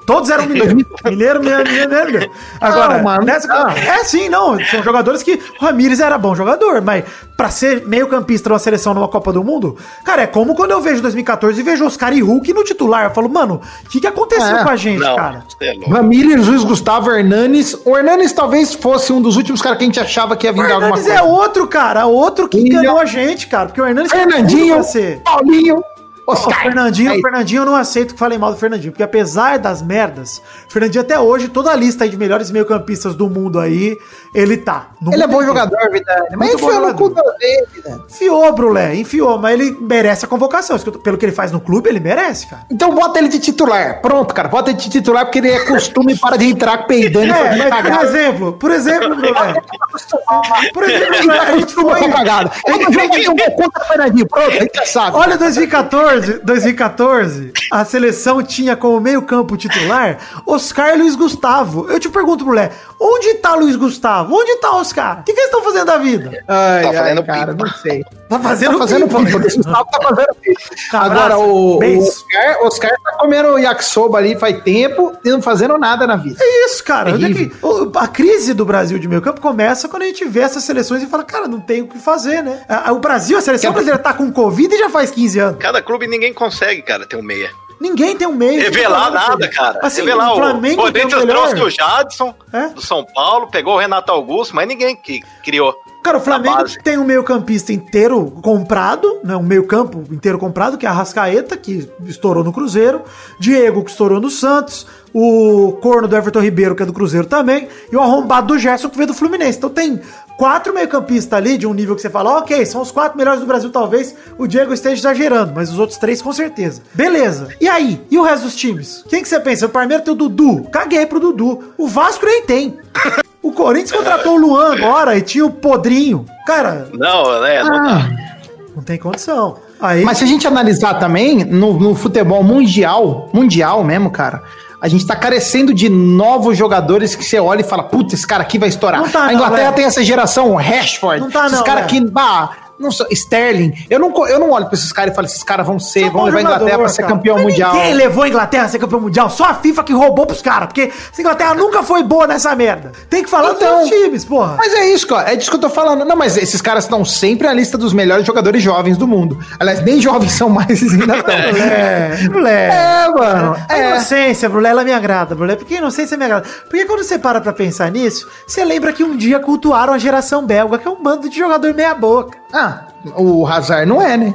Todos eram mineiro. mineiro, mineiro, mineiro, mineiro. Agora, Não, mano, nessa, não. é sim, não. São jogadores que o Ramires era bom jogador, mas pra ser meio campista numa seleção numa Copa do Mundo, cara, é como quando eu vejo 2014 e vejo Oscar e Hulk no titular. Eu falo, mano, o que, que aconteceu É. com a gente, Não, cara? é. Ramírez, Luiz Gustavo, Hernanes. O Hernanes talvez fosse um dos últimos caras que a gente achava que ia O vingar alguma Hernandes coisa. é outro, cara, outro que enganou a gente, cara, porque o Hernandes tem tudo Fernandinho. Paulinho, Oscar. Fernandinho, Fernandinho eu não aceito que falem mal do Fernandinho, porque apesar das merdas, Fernandinho até hoje, toda a lista de melhores meio-campistas do mundo aí, ele tá. Ele é bom jogador, Vidani. Mas enfiou no cu da vez, Vidani. Enfiou, Brulé, enfiou, mas ele merece a convocação. Pelo que ele faz no clube, ele merece, cara. Então bota ele de titular. Pronto, cara. Bota ele de titular porque ele é costume para de entrar peidando É, mas por exemplo, por exemplo, Brulé. Por exemplo, Brulé, a tá gente foi... Ele não joga contra o Fernandinho. Pronto, a gente já sabe. Olha 2014, 2014, a seleção tinha como meio-campo titular Oscar e Luiz Gustavo. Eu te pergunto, Brulé, onde tá Luiz Gustavo? Onde tá Oscar? O que, que eles estão fazendo da vida? Ai, Tá ai, cara, pipa. não sei. Tá fazendo Tá fazendo pipa. pipa. Tá fazendo pipa. Abraço. Agora, o, o. Oscar, Oscar tá comendo yakisoba ali faz tempo e não fazendo nada na vida. É isso, cara. É que- a crise do Brasil de meio campo começa quando a gente vê essas seleções e fala, cara, não tem o que fazer, né? O Brasil, a seleção Que- brasileira tá com Covid e já faz 15 anos. Cada clube ninguém consegue, cara, ter um meia. Ninguém tem um meio. Revelar nada, cara. Assim, Revelar o Flamengo o Corinthians trouxe o Jadson É? do São Paulo, pegou o Renato Augusto, mas ninguém que criou. Cara, o Flamengo tem um meio-campista inteiro comprado, né? Um meio-campo inteiro comprado, que é a Rascaeta, que estourou no Cruzeiro, Diego, que estourou no Santos, o corno do Everton Ribeiro, que é do Cruzeiro também, e o arrombado do Gerson, que veio do Fluminense. Então tem quatro meio-campistas ali de um nível que você fala, ok, são os quatro melhores do Brasil, talvez o Diego esteja exagerando, mas os outros três com certeza. Beleza. E aí? E o resto dos times? Quem que você pensa? O Palmeiras tem o Dudu. Caguei pro Dudu. O Vasco nem tem. O Corinthians contratou o Luan agora e tinha o Podrinho. Cara, Não, né? não dá. não tem condição. Aí, Mas se a gente analisar também, no, no futebol mundial, mundial mesmo, cara, a gente tá carecendo de novos jogadores que você olha e fala, puta, esse cara aqui vai estourar. Não tá, a não, Inglaterra Léo. tem essa geração, o Rashford, Não tá, esses não, caras Léo. que, bah, não Sterling. Eu não, eu não olho pra esses caras e falo, esses caras vão ser, São vão levar a Inglaterra pra ser cara. campeão Mas mundial. Ninguém levou a Inglaterra a ser campeão mundial. Só a FIFA que roubou pros caras. Porque a Inglaterra nunca foi boa nessa merda. Tem que falar Então, dos times, porra. Mas é isso, cara. É disso que eu tô falando. Não, mas esses caras estão sempre na lista dos melhores jogadores jovens do mundo. Aliás, nem jovens são mais ainda estão. É, Brulé. É, mano. A É. inocência, Brulé, ela me agrada, Brulé. Porque a inocência me agrada. Porque quando você para pra pensar nisso, você lembra que um dia cultuaram a geração belga, que é um bando de jogador meia-boca. Ah, o Hazard não é, né?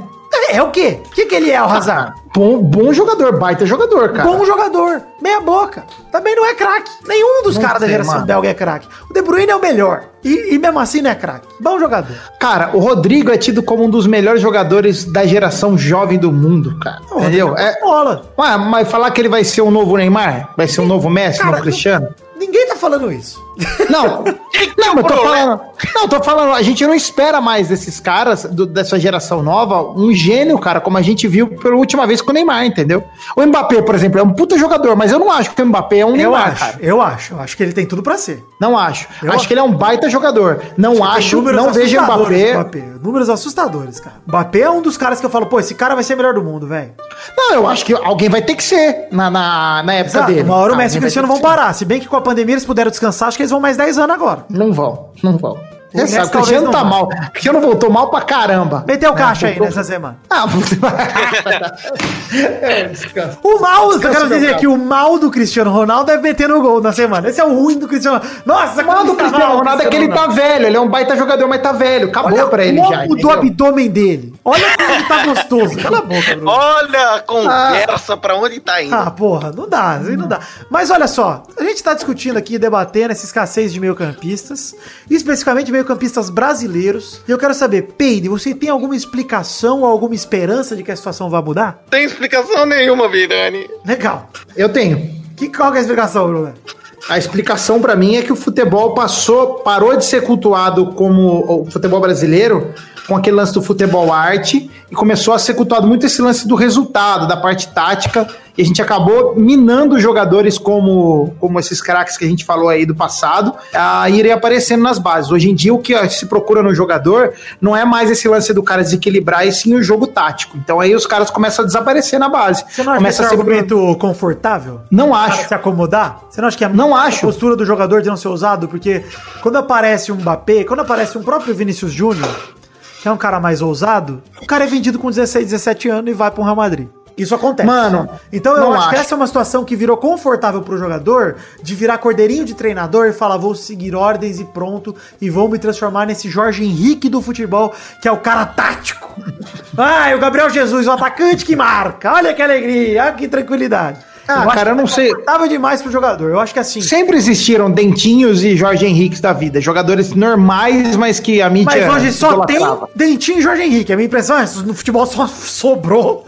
É o quê? O que, que ele é, o Hazard? Bom, bom jogador, baita jogador, cara. Bom jogador, meia boca. Também não é craque. Nenhum dos caras da geração mano. belga é craque. O De Bruyne é o melhor. E, e mesmo assim não é craque. Bom jogador. Cara, o Rodrigo é tido como um dos melhores jogadores da geração jovem do mundo, cara. Entendeu? É, Bola. Ué, mas falar que ele vai ser o novo Neymar? Vai ser o novo Messi, o Cara, novo Cristiano? Ninguém tá falando isso. Não, não, mas tô falando. Não, tô falando, a gente não espera mais desses caras, do- dessa geração nova, um gênio, cara, como a gente viu pela última vez com o Neymar, entendeu? O Mbappé, por exemplo, é um puta jogador, mas eu não acho que o Mbappé é um Eu Neymar, acho, cara. eu acho. Eu acho que ele tem tudo pra ser. Não acho. Eu acho acho. que ele é um baita jogador. Não acho, números não vejo Mbappé. Mbappé. Números assustadores, cara. Mbappé é um dos caras que eu falo, pô, esse cara vai ser melhor do mundo, velho. Não, eu acho que alguém vai ter que ser na, na, na época Exato. dele. Uma hora o Messi e o Cristiano vão parar. Se bem que com a pandemia eles puderam descansar, acho que eles vão mais 10 anos agora. Não vão, não vão. O Você sabe, o Cristiano tá não mal. O Cristiano voltou mal pra caramba. Meteu caixa É, aí nessa semana. Ah, é, descansa. O mal, eu quero meu dizer que o mal do Cristiano Ronaldo deve meter no gol na semana. Esse é o ruim do Cristiano Ronaldo. Nossa, O mal do tá Cristiano mal o Ronaldo é que ele tá velho. Ele é um baita jogador, mas tá velho. Acabou Olha pra ele o já. ombro do abdômen dele. Olha como ele tá gostoso. Cala a boca, Bruno. Olha a conversa pra onde tá indo. Ah, porra, não dá, assim não dá. Mas olha só, a gente tá discutindo aqui, debatendo essa escassez de meio-campistas, especificamente meio-campistas brasileiros. E eu quero saber, Peide, você tem alguma explicação ou alguma esperança de que a situação vai mudar? Tem explicação nenhuma, Virani. Legal. Eu tenho. Que, qual que é a explicação, Bruno? A explicação pra mim é que o futebol passou, parou de ser cultuado como o futebol brasileiro, com aquele lance do futebol arte, e começou a ser cultuado muito esse lance do resultado, da parte tática, e a gente acabou minando jogadores como, como esses craques que a gente falou aí do passado, a irem aparecendo nas bases. Hoje em dia, o que se procura no jogador não é mais esse lance do cara desequilibrar, e sim o jogo tático. Então aí os caras começam a desaparecer na base. Você não acha Começa esse a ser argumento confortável? Não Para acho. se acomodar? Você não acha que é Não a acho. postura do jogador de não ser usado? Porque quando aparece um Mbappé, quando aparece um próprio Vinícius Júnior, que é um cara mais ousado, o cara é vendido com 16, 17 anos e vai para um Real Madrid. Isso acontece. Mano, então eu não acho, que acho. essa é uma situação que virou confortável pro jogador de virar cordeirinho de treinador e falar: vou seguir ordens e pronto, e vou me transformar nesse Jorge Henrique do futebol, que é o cara tático. Ai, o Gabriel Jesus, o atacante que marca. Olha que alegria, olha que tranquilidade. Ah, acho cara, eu não é sei. confortável demais pro jogador. Eu acho que assim. Sempre existiram Dentinhos e Jorge Henriques da vida. Jogadores normais, mas que a mídia. Mas hoje só tem. Dentinho e Jorge Henrique. A minha impressão é no futebol só sobrou.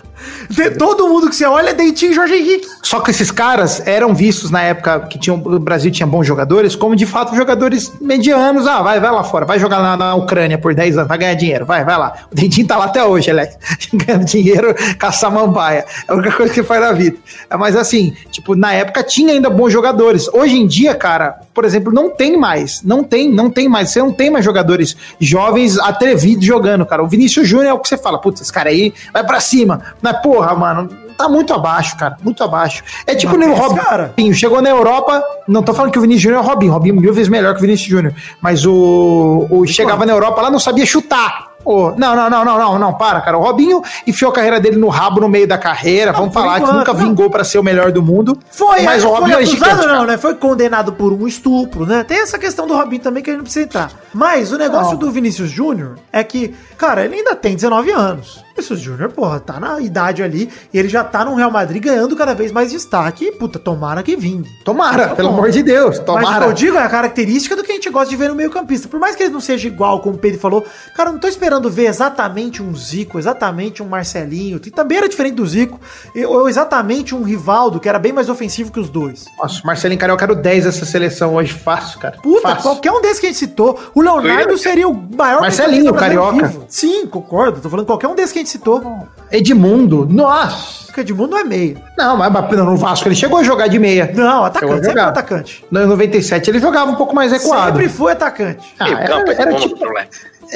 De todo mundo que você olha é Dentinho e Jorge Henrique. Só que esses caras eram vistos na época que tinham, o Brasil tinha bons jogadores, como de fato jogadores medianos. Ah, vai, vai lá fora, vai jogar lá na Ucrânia por 10 anos, vai ganhar dinheiro, vai, vai lá. O Dentinho tá lá até hoje, Alex. Ganhando dinheiro, caçar mambaia. É a única coisa que faz na vida. É, Mas assim, tipo, na época tinha ainda bons jogadores. Hoje em dia, cara, por exemplo, não tem mais. Não tem, não tem mais. Você não tem mais jogadores jovens atrevidos jogando, cara. O Vinícius Júnior é o que você fala, putz, esse cara aí vai pra cima. Mas, porra, mano, tá muito abaixo, cara. Muito abaixo. É tipo Mas o Robinho. cara- Chegou na Europa, não tô falando que o Vinícius Júnior é o Robinho. Robinho mil vezes melhor que o Vinícius Júnior. Mas o, o chegava na Europa lá, não sabia chutar. Ô, não, não, não, não, não, não, para, cara. O Robinho enfiou a carreira dele no rabo no meio da carreira. Vamos por falar que enquanto, nunca não. vingou pra ser o melhor do mundo. Foi, mas o foi Robinho é acusado gigante. não, né? Foi condenado por um estupro, né? Tem essa questão do Robinho também que a gente não precisa entrar. Mas o negócio Não. do Vinícius Júnior é que, cara, ele ainda tem 19 anos. O Vinícius Júnior, porra, tá na idade ali e ele já tá no Real Madrid ganhando cada vez mais destaque. E, puta, tomara que vingue. Tomara, Tá pelo bom. amor de Deus, Mas o que tomara. eu digo é a característica do que a gente gosta de ver no meio campista. Por mais que ele não seja igual, como o Pedro falou, cara, eu não tô esperando ver exatamente um Zico, exatamente um Marcelinho, que também era diferente do Zico, ou exatamente um Rivaldo, que era bem mais ofensivo que os dois. Nossa, Marcelinho Carioca era o 10 dessa seleção hoje. Fácil, cara. Puta, Fácil. qualquer um desses que a gente citou. O Leonardo seria o maior Marcelinho, carioca. vivo. Sim, concordo. Tô falando qualquer um desses que a gente citou. Edmundo, nossa. Porque Edmundo não é meia. Não, mas mas no Vasco ele chegou a jogar de meia. Não, atacante, sempre atacante. No 97 ele jogava um pouco mais recuado. Sempre foi atacante. Ah, era- campo, era tipo-.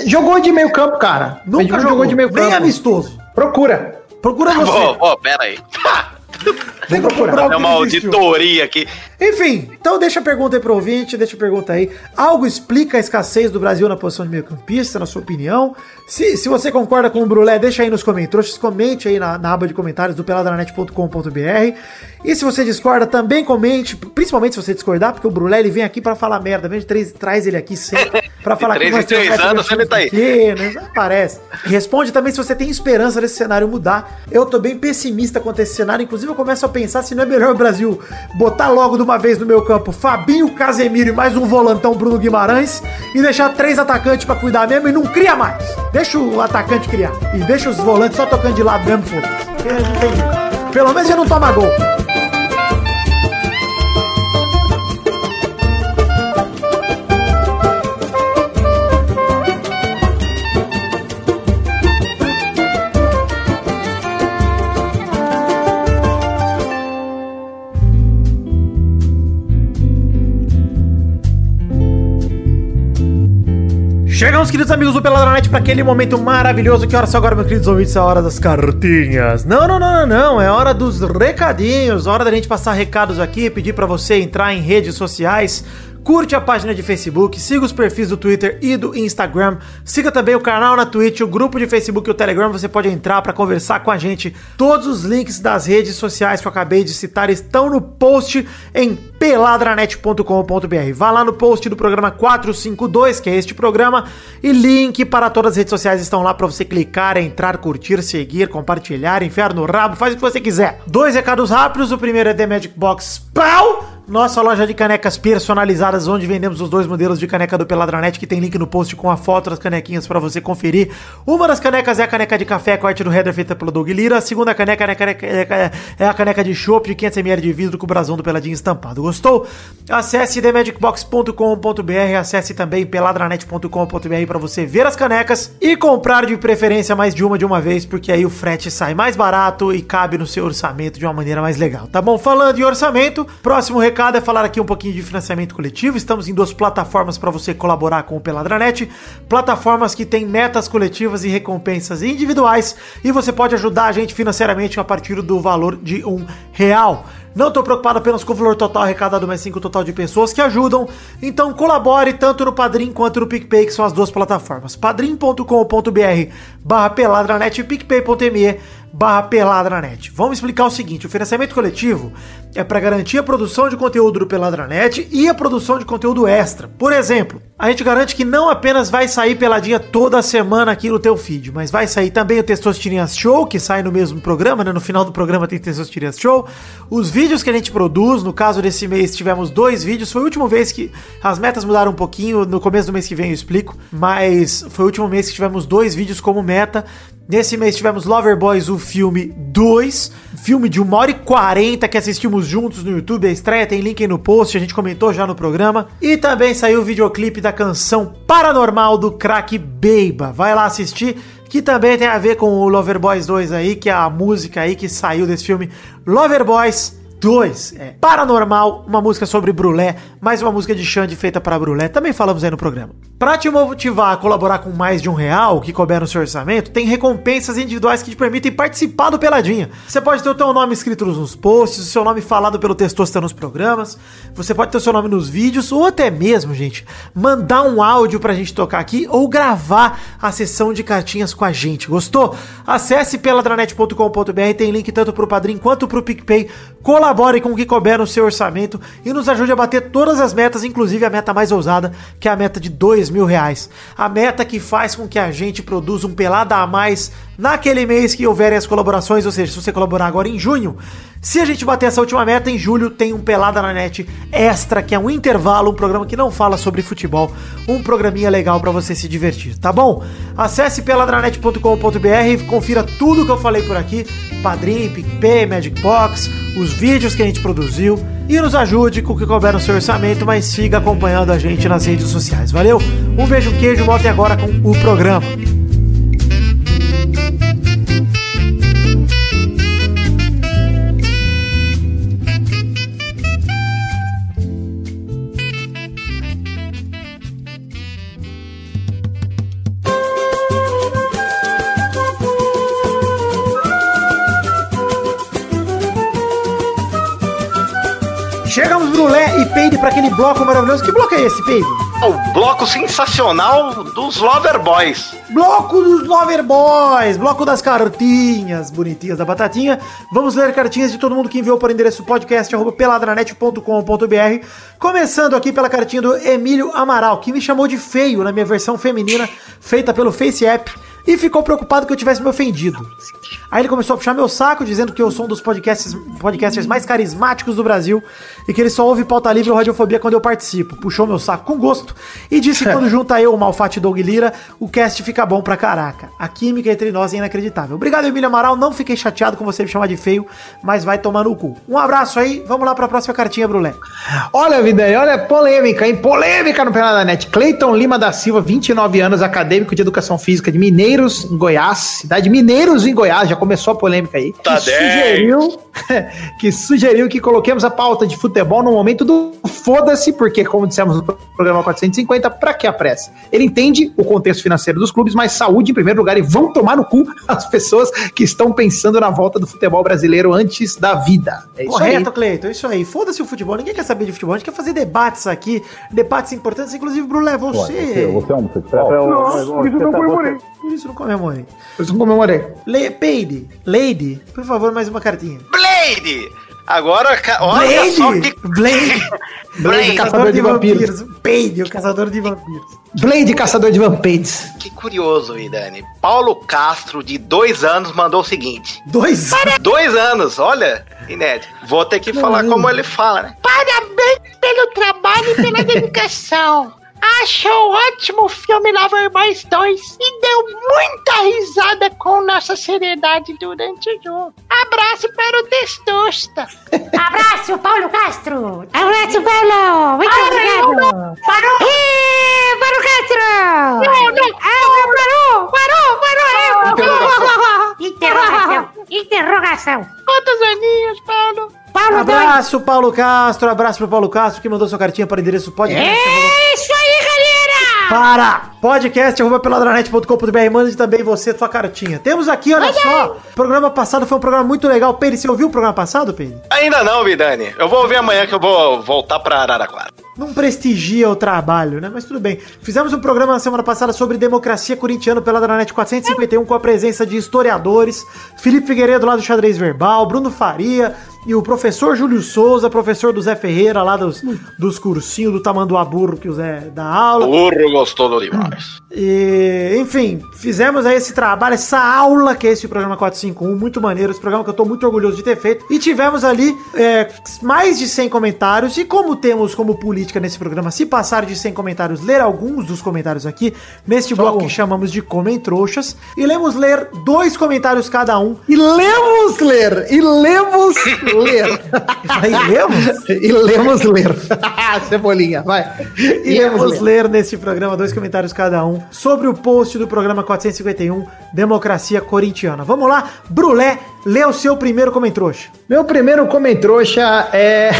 Jogou de meio campo, cara. Nunca Edmundo jogou, de meio nem campo. amistoso. Procura. Procura você. Ô, ô, pera aí. Tem que procurar É que uma auditoria aqui. Enfim, então deixa a pergunta aí pro ouvinte, deixa a pergunta aí. Algo explica a escassez do Brasil na posição de meio campista, na sua opinião? Se, se você concorda com o Brulé, deixa aí nos comentários, comente aí na, na aba de comentários do peladranet.com.br. E se você discorda, também comente, principalmente se você discordar, porque o Brulé ele vem aqui pra falar merda, vem de três, traz ele aqui sempre pra falar três que três anos ele tá aí. pequenas, aparece. E responde também se você tem esperança desse cenário mudar. Eu tô bem pessimista quanto a esse cenário, inclusive eu começo a pensar se não é melhor o Brasil botar logo de uma vez no meu campo Fabinho, Casemiro e mais um volantão Bruno Guimarães e deixar três atacantes pra cuidar mesmo e não cria mais. Deixa o atacante criar e deixa os volantes só tocando de lado mesmo, foda-se. Pelo menos ele não toma gol. Chegamos, queridos amigos do Peladranet, para aquele momento maravilhoso. Que hora são agora, meus queridos ouvintes? É a hora das cartinhas. Não, não, não, não, não. É hora dos recadinhos. Hora da gente passar recados aqui, pedir para você entrar em redes sociais. Curte a página de Facebook, siga os perfis do Twitter e do Instagram. Siga também o canal na Twitch, o grupo de Facebook e o Telegram. Você pode entrar para conversar com a gente. Todos os links das redes sociais que eu acabei de citar estão no post em peladranet.com.br. Vá lá no post do programa 452, que é este programa, e link para todas as redes sociais estão lá para você clicar, entrar, curtir, seguir, compartilhar, enfiar no rabo, faz o que você quiser. Dois recados rápidos. O primeiro é The Magic Box Pau! Nossa loja de canecas personalizadas, onde vendemos os dois modelos de caneca do Peladranet, que tem link no post com a foto das canequinhas para você conferir. Uma das canecas é a caneca de café com arte do header feita pelo Doug Lira. A segunda caneca é a caneca, é- é de chopp de 500ml de vidro com o brasão do Peladinho estampado. Gostou? Acesse themagicbox.com.br, acesse também peladranet.com.br para você ver as canecas e comprar de preferência mais de uma de uma vez, porque aí o frete sai mais barato e cabe no seu orçamento de uma maneira mais legal, tá bom? Falando em orçamento, próximo recado é falar aqui um pouquinho de financiamento coletivo. Estamos em duas plataformas para você colaborar com o Peladranet, plataformas que têm metas coletivas e recompensas individuais, e você pode ajudar a gente financeiramente a partir do valor de um real. Não estou preocupado apenas com o valor total arrecadado, mas sim com o total de pessoas que ajudam. Então colabore tanto no Padrim quanto no PicPay, que são as duas plataformas. padrim.com.br barra peladranet e picpay.me barra peladranet. Vamos explicar o seguinte, o financiamento coletivo é para garantir a produção de conteúdo do Peladranet e a produção de conteúdo extra. Por exemplo, a gente garante que não apenas vai sair peladinha toda semana aqui no teu feed, mas vai sair também o Testosterinhas Show, que sai no mesmo programa, né? No final do programa tem Testosterinhas Show. Os vídeos que a gente produz, no caso desse mês tivemos dois vídeos, foi o último mês que as metas mudaram um pouquinho, no começo do mês que vem eu explico, mas foi o último mês que tivemos dois vídeos como meta. Nesse mês tivemos Lover Boys, o filme 2, filme de 1 hora e 40 que assistimos juntos no YouTube. A estreia tem link aí no post, a gente comentou já no programa. E também saiu o videoclipe da canção Paranormal do craque Beiba. Vai lá assistir, que também tem a ver com o Lover Boys 2 aí, que é a música aí que saiu desse filme Lover Boys 2. É Paranormal, uma música sobre Brulé, mais uma música de Xande feita para Brulé. Também falamos aí no programa. Pra te motivar a colaborar com mais de um real, que couber no seu orçamento, tem recompensas individuais que te permitem participar do Peladinha. Você pode ter o teu nome escrito nos posts, o seu nome falado pelo Testosta nos programas, você pode ter o seu nome nos vídeos, ou até mesmo, gente, mandar um áudio pra gente tocar aqui, ou gravar a sessão de cartinhas com a gente. Gostou? Acesse peladranet.com.br, tem link tanto pro Padrim quanto pro PicPay. Colabore com o que couber no seu orçamento e nos ajude a bater todas as metas, inclusive a meta mais ousada, que é a meta de dois mil reais. A meta que faz com que a gente produza um pelada a mais naquele mês que houverem as colaborações, ou seja, se você colaborar agora em junho, se a gente bater essa última meta em julho, tem um Pelada na Net extra, que é um intervalo, um programa que não fala sobre futebol, um programinha legal pra você se divertir, tá bom? Acesse peladranet.com.br, confira tudo que eu falei por aqui, Padrim, PicPay, Magic Box, os vídeos que a gente produziu e nos ajude com o que couber no seu orçamento, mas siga acompanhando a gente nas redes sociais. Valeu? Um beijo, um queijo, voltem agora com o programa. Chegamos, Brulé e Peide, pra aquele bloco maravilhoso. Que bloco é esse, Peide? O bloco sensacional dos Lover Boys. Bloco dos Lover Boys, bloco das cartinhas bonitinhas da batatinha. Vamos ler cartinhas de todo mundo que enviou para o endereço podcast arroba peladranet.com.br. Começando aqui pela cartinha do Emílio Amaral, que me chamou de feio na minha versão feminina, feita pelo Face App, e ficou preocupado que eu tivesse me ofendido. Aí ele começou a puxar meu saco, dizendo que eu sou um dos podcasts, podcasters mais carismáticos do Brasil e que ele só ouve pauta livre ou radiofobia quando eu participo. Puxou meu saco com gosto e disse que quando junta eu, o Malfate e Doug Lira, o cast fica bom pra caraca. A química entre nós é inacreditável. Obrigado, Emílio Amaral. Não fiquei chateado com você me chamar de feio, mas vai tomar no cu. Um abraço aí. Vamos lá pra próxima cartinha, Brulé. Olha, Vidani, olha, polêmica, hein? Polêmica no Pelada Net. Cleiton Lima da Silva, 29 anos, acadêmico de Educação Física de Mineiros, em Goiás. Cidade de Mineiros, em Goiás. Já começou a polêmica aí. Tá que sugeriu, que sugeriu que coloquemos a pauta de futebol no momento do foda-se, porque, como dissemos no programa 450, pra que a pressa? Ele entende o contexto financeiro dos clubes, mas saúde em primeiro lugar e vão tomar no cu as pessoas que estão pensando na volta do futebol brasileiro antes da vida. É isso aí. Correto, Cleiton, isso aí. Foda-se o futebol, ninguém quer saber de futebol, a gente quer fazer debates aqui, debates importantes, inclusive, Brulé, você. Você é homossexual? Não, por isso eu não. Por isso não comemorei. Eu não comemorei. Le Peide, Lady, por favor, mais uma cartinha. Blade! Agora, olha só Blade! que. Blade! Blade, caçador de vampiros. Peide, o caçador de vampiros. Blade, caçador de vampiros. que curioso, Vidani. Paulo Castro, de dois anos, mandou o seguinte. Dois Dois anos, olha, inédito. Vou ter que falar como ele fala, né? Parabéns pelo trabalho e pela dedicação. Achou ótimo o filme Lover Boys 2 e deu muita risada com nossa seriedade durante o jogo. Abraço para o Testosta. Abraço, Paulo Castro! Abraço, Paulo! Muito obrigado! Parou! Ê, Paulo Castro! Não, não. Ah, parou! Parou! Parou! Interrogação! Interrogação! Quantos aninhos, Paulo? Paulo dois. Abraço, Paulo Castro. Abraço pro Paulo Castro que mandou sua cartinha para o endereço podcast. É isso aí, galera! Para! Podcast peladranet.com.br. Mande também você sua cartinha. Temos aqui, olha só. O programa passado foi um programa muito legal. Pedro, você ouviu o programa passado, Pedro? Ainda não, Vidani. Eu vou ouvir amanhã que eu vou voltar pra Araraquara. Não prestigia o trabalho, né? Mas tudo bem. Fizemos um programa na semana passada sobre democracia corintiana pela Dranet 451 com a presença de historiadores, Felipe Figueiredo lá do Xadrez Verbal, Bruno Faria e o professor Júlio Souza, professor do Zé Ferreira lá dos, dos cursinhos do Tamanduá Burro que o Zé dá aula. Burro gostou demais. E, enfim, fizemos aí esse trabalho, essa aula que é esse programa 451, muito maneiro, esse programa que eu tô muito orgulhoso de ter feito. E tivemos ali é, mais de 100 comentários. E como temos como política nesse programa, se passar de 100 comentários, ler alguns dos comentários aqui, neste bloco que chamamos de Comentroxas. E lemos ler dois comentários cada um. E lemos ler! E lemos ler! Aí lemos? e lemos ler. Cebolinha, vai. E vamos ler neste programa dois comentários cada um sobre o post do programa 451 Democracia Corintiana. Vamos lá, Brulé, lê o seu primeiro comentrouxa. Meu primeiro comentrouxa é.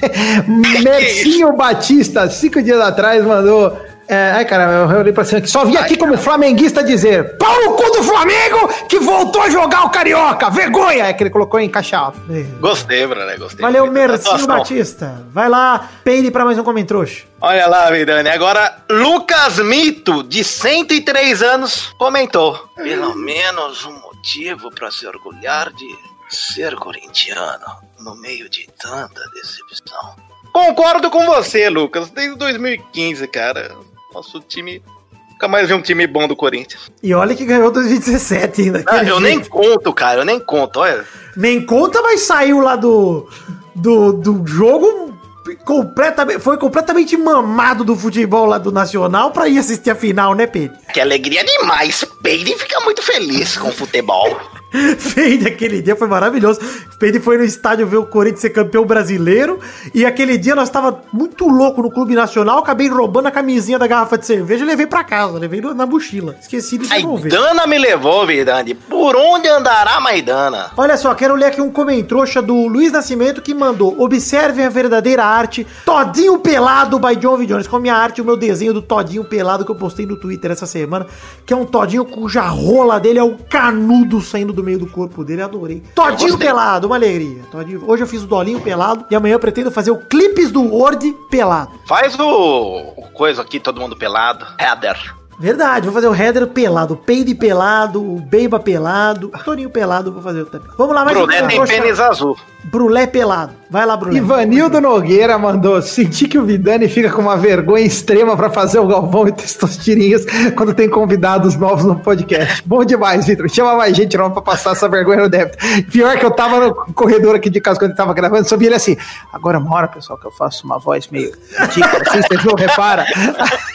Mercinho Batista, cinco dias atrás, mandou. É, ai, caramba, eu olhei pra cima aqui. Só vim aqui como flamenguista dizer: pau no cu do Flamengo que voltou a jogar o Carioca! Vergonha! É que ele colocou em caixa alta. Gostei, Bruno, gostei. Valeu, Mercinho. Batista. Vai lá, peide pra mais um comentrouxa. Olha lá, Vidani. Agora, Lucas Mito, de 103 anos, comentou. Pelo menos um motivo pra se orgulhar de ser corintiano no meio de tanta decepção. Concordo com você, Lucas. Desde 2015, cara. Nosso time. Nunca mais vi um time bom do Corinthians. E olha que ganhou 2017 ainda. Ah, eu nem jeito. conto, cara. Eu nem conto. Olha. Nem conta, mas saiu lá do, do, do jogo completamente, foi completamente mamado do futebol lá do Nacional pra ir assistir a final, né, Pedro? Que alegria demais. Peide fica muito feliz com o futebol. Peide aquele dia foi maravilhoso. Peide foi no estádio ver o Corinthians ser campeão brasileiro. E aquele dia nós tava muito louco no Clube Nacional. Acabei roubando a camisinha da garrafa de cerveja e levei pra casa. Levei na mochila. Esqueci de devolver. Dana me levou, Vidani. Por onde andará Maidana? Olha só, quero ler aqui um comentrouxa do Luiz Nascimento que mandou: Observem a verdadeira arte, Todinho Pelado by John V. Jones. Com a minha arte, o meu desenho do Todinho Pelado que eu postei no Twitter essa semana, que é um Todinho cuja rola dele é o canudo saindo do meio do corpo dele, adorei. Todinho pelado, uma alegria. Todinho- Hoje eu fiz o dolinho pelado e amanhã eu pretendo fazer o clipes do Word pelado. Faz o, o coisa aqui, todo mundo pelado. Header. Verdade, vou fazer o header pelado, o peide pelado, o beiba pelado, o toninho pelado, vou fazer também. Vamos lá, mais Brunet tem Poxa, pênis azul. Brulé pelado. Vai lá, Brulé. Ivanildo Nogueira mandou. Senti que o Vidani fica com uma vergonha extrema pra fazer o Galvão e Testosterinhas quando tem convidados novos no podcast. Bom demais, Vitor. Chama mais gente nova pra passar essa vergonha no débito. Pior que eu tava no corredor aqui de casa quando ele tava gravando, só vi ele assim. Agora uma hora, pessoal, que eu faço uma voz meio ridícula, assim, vocês não reparam?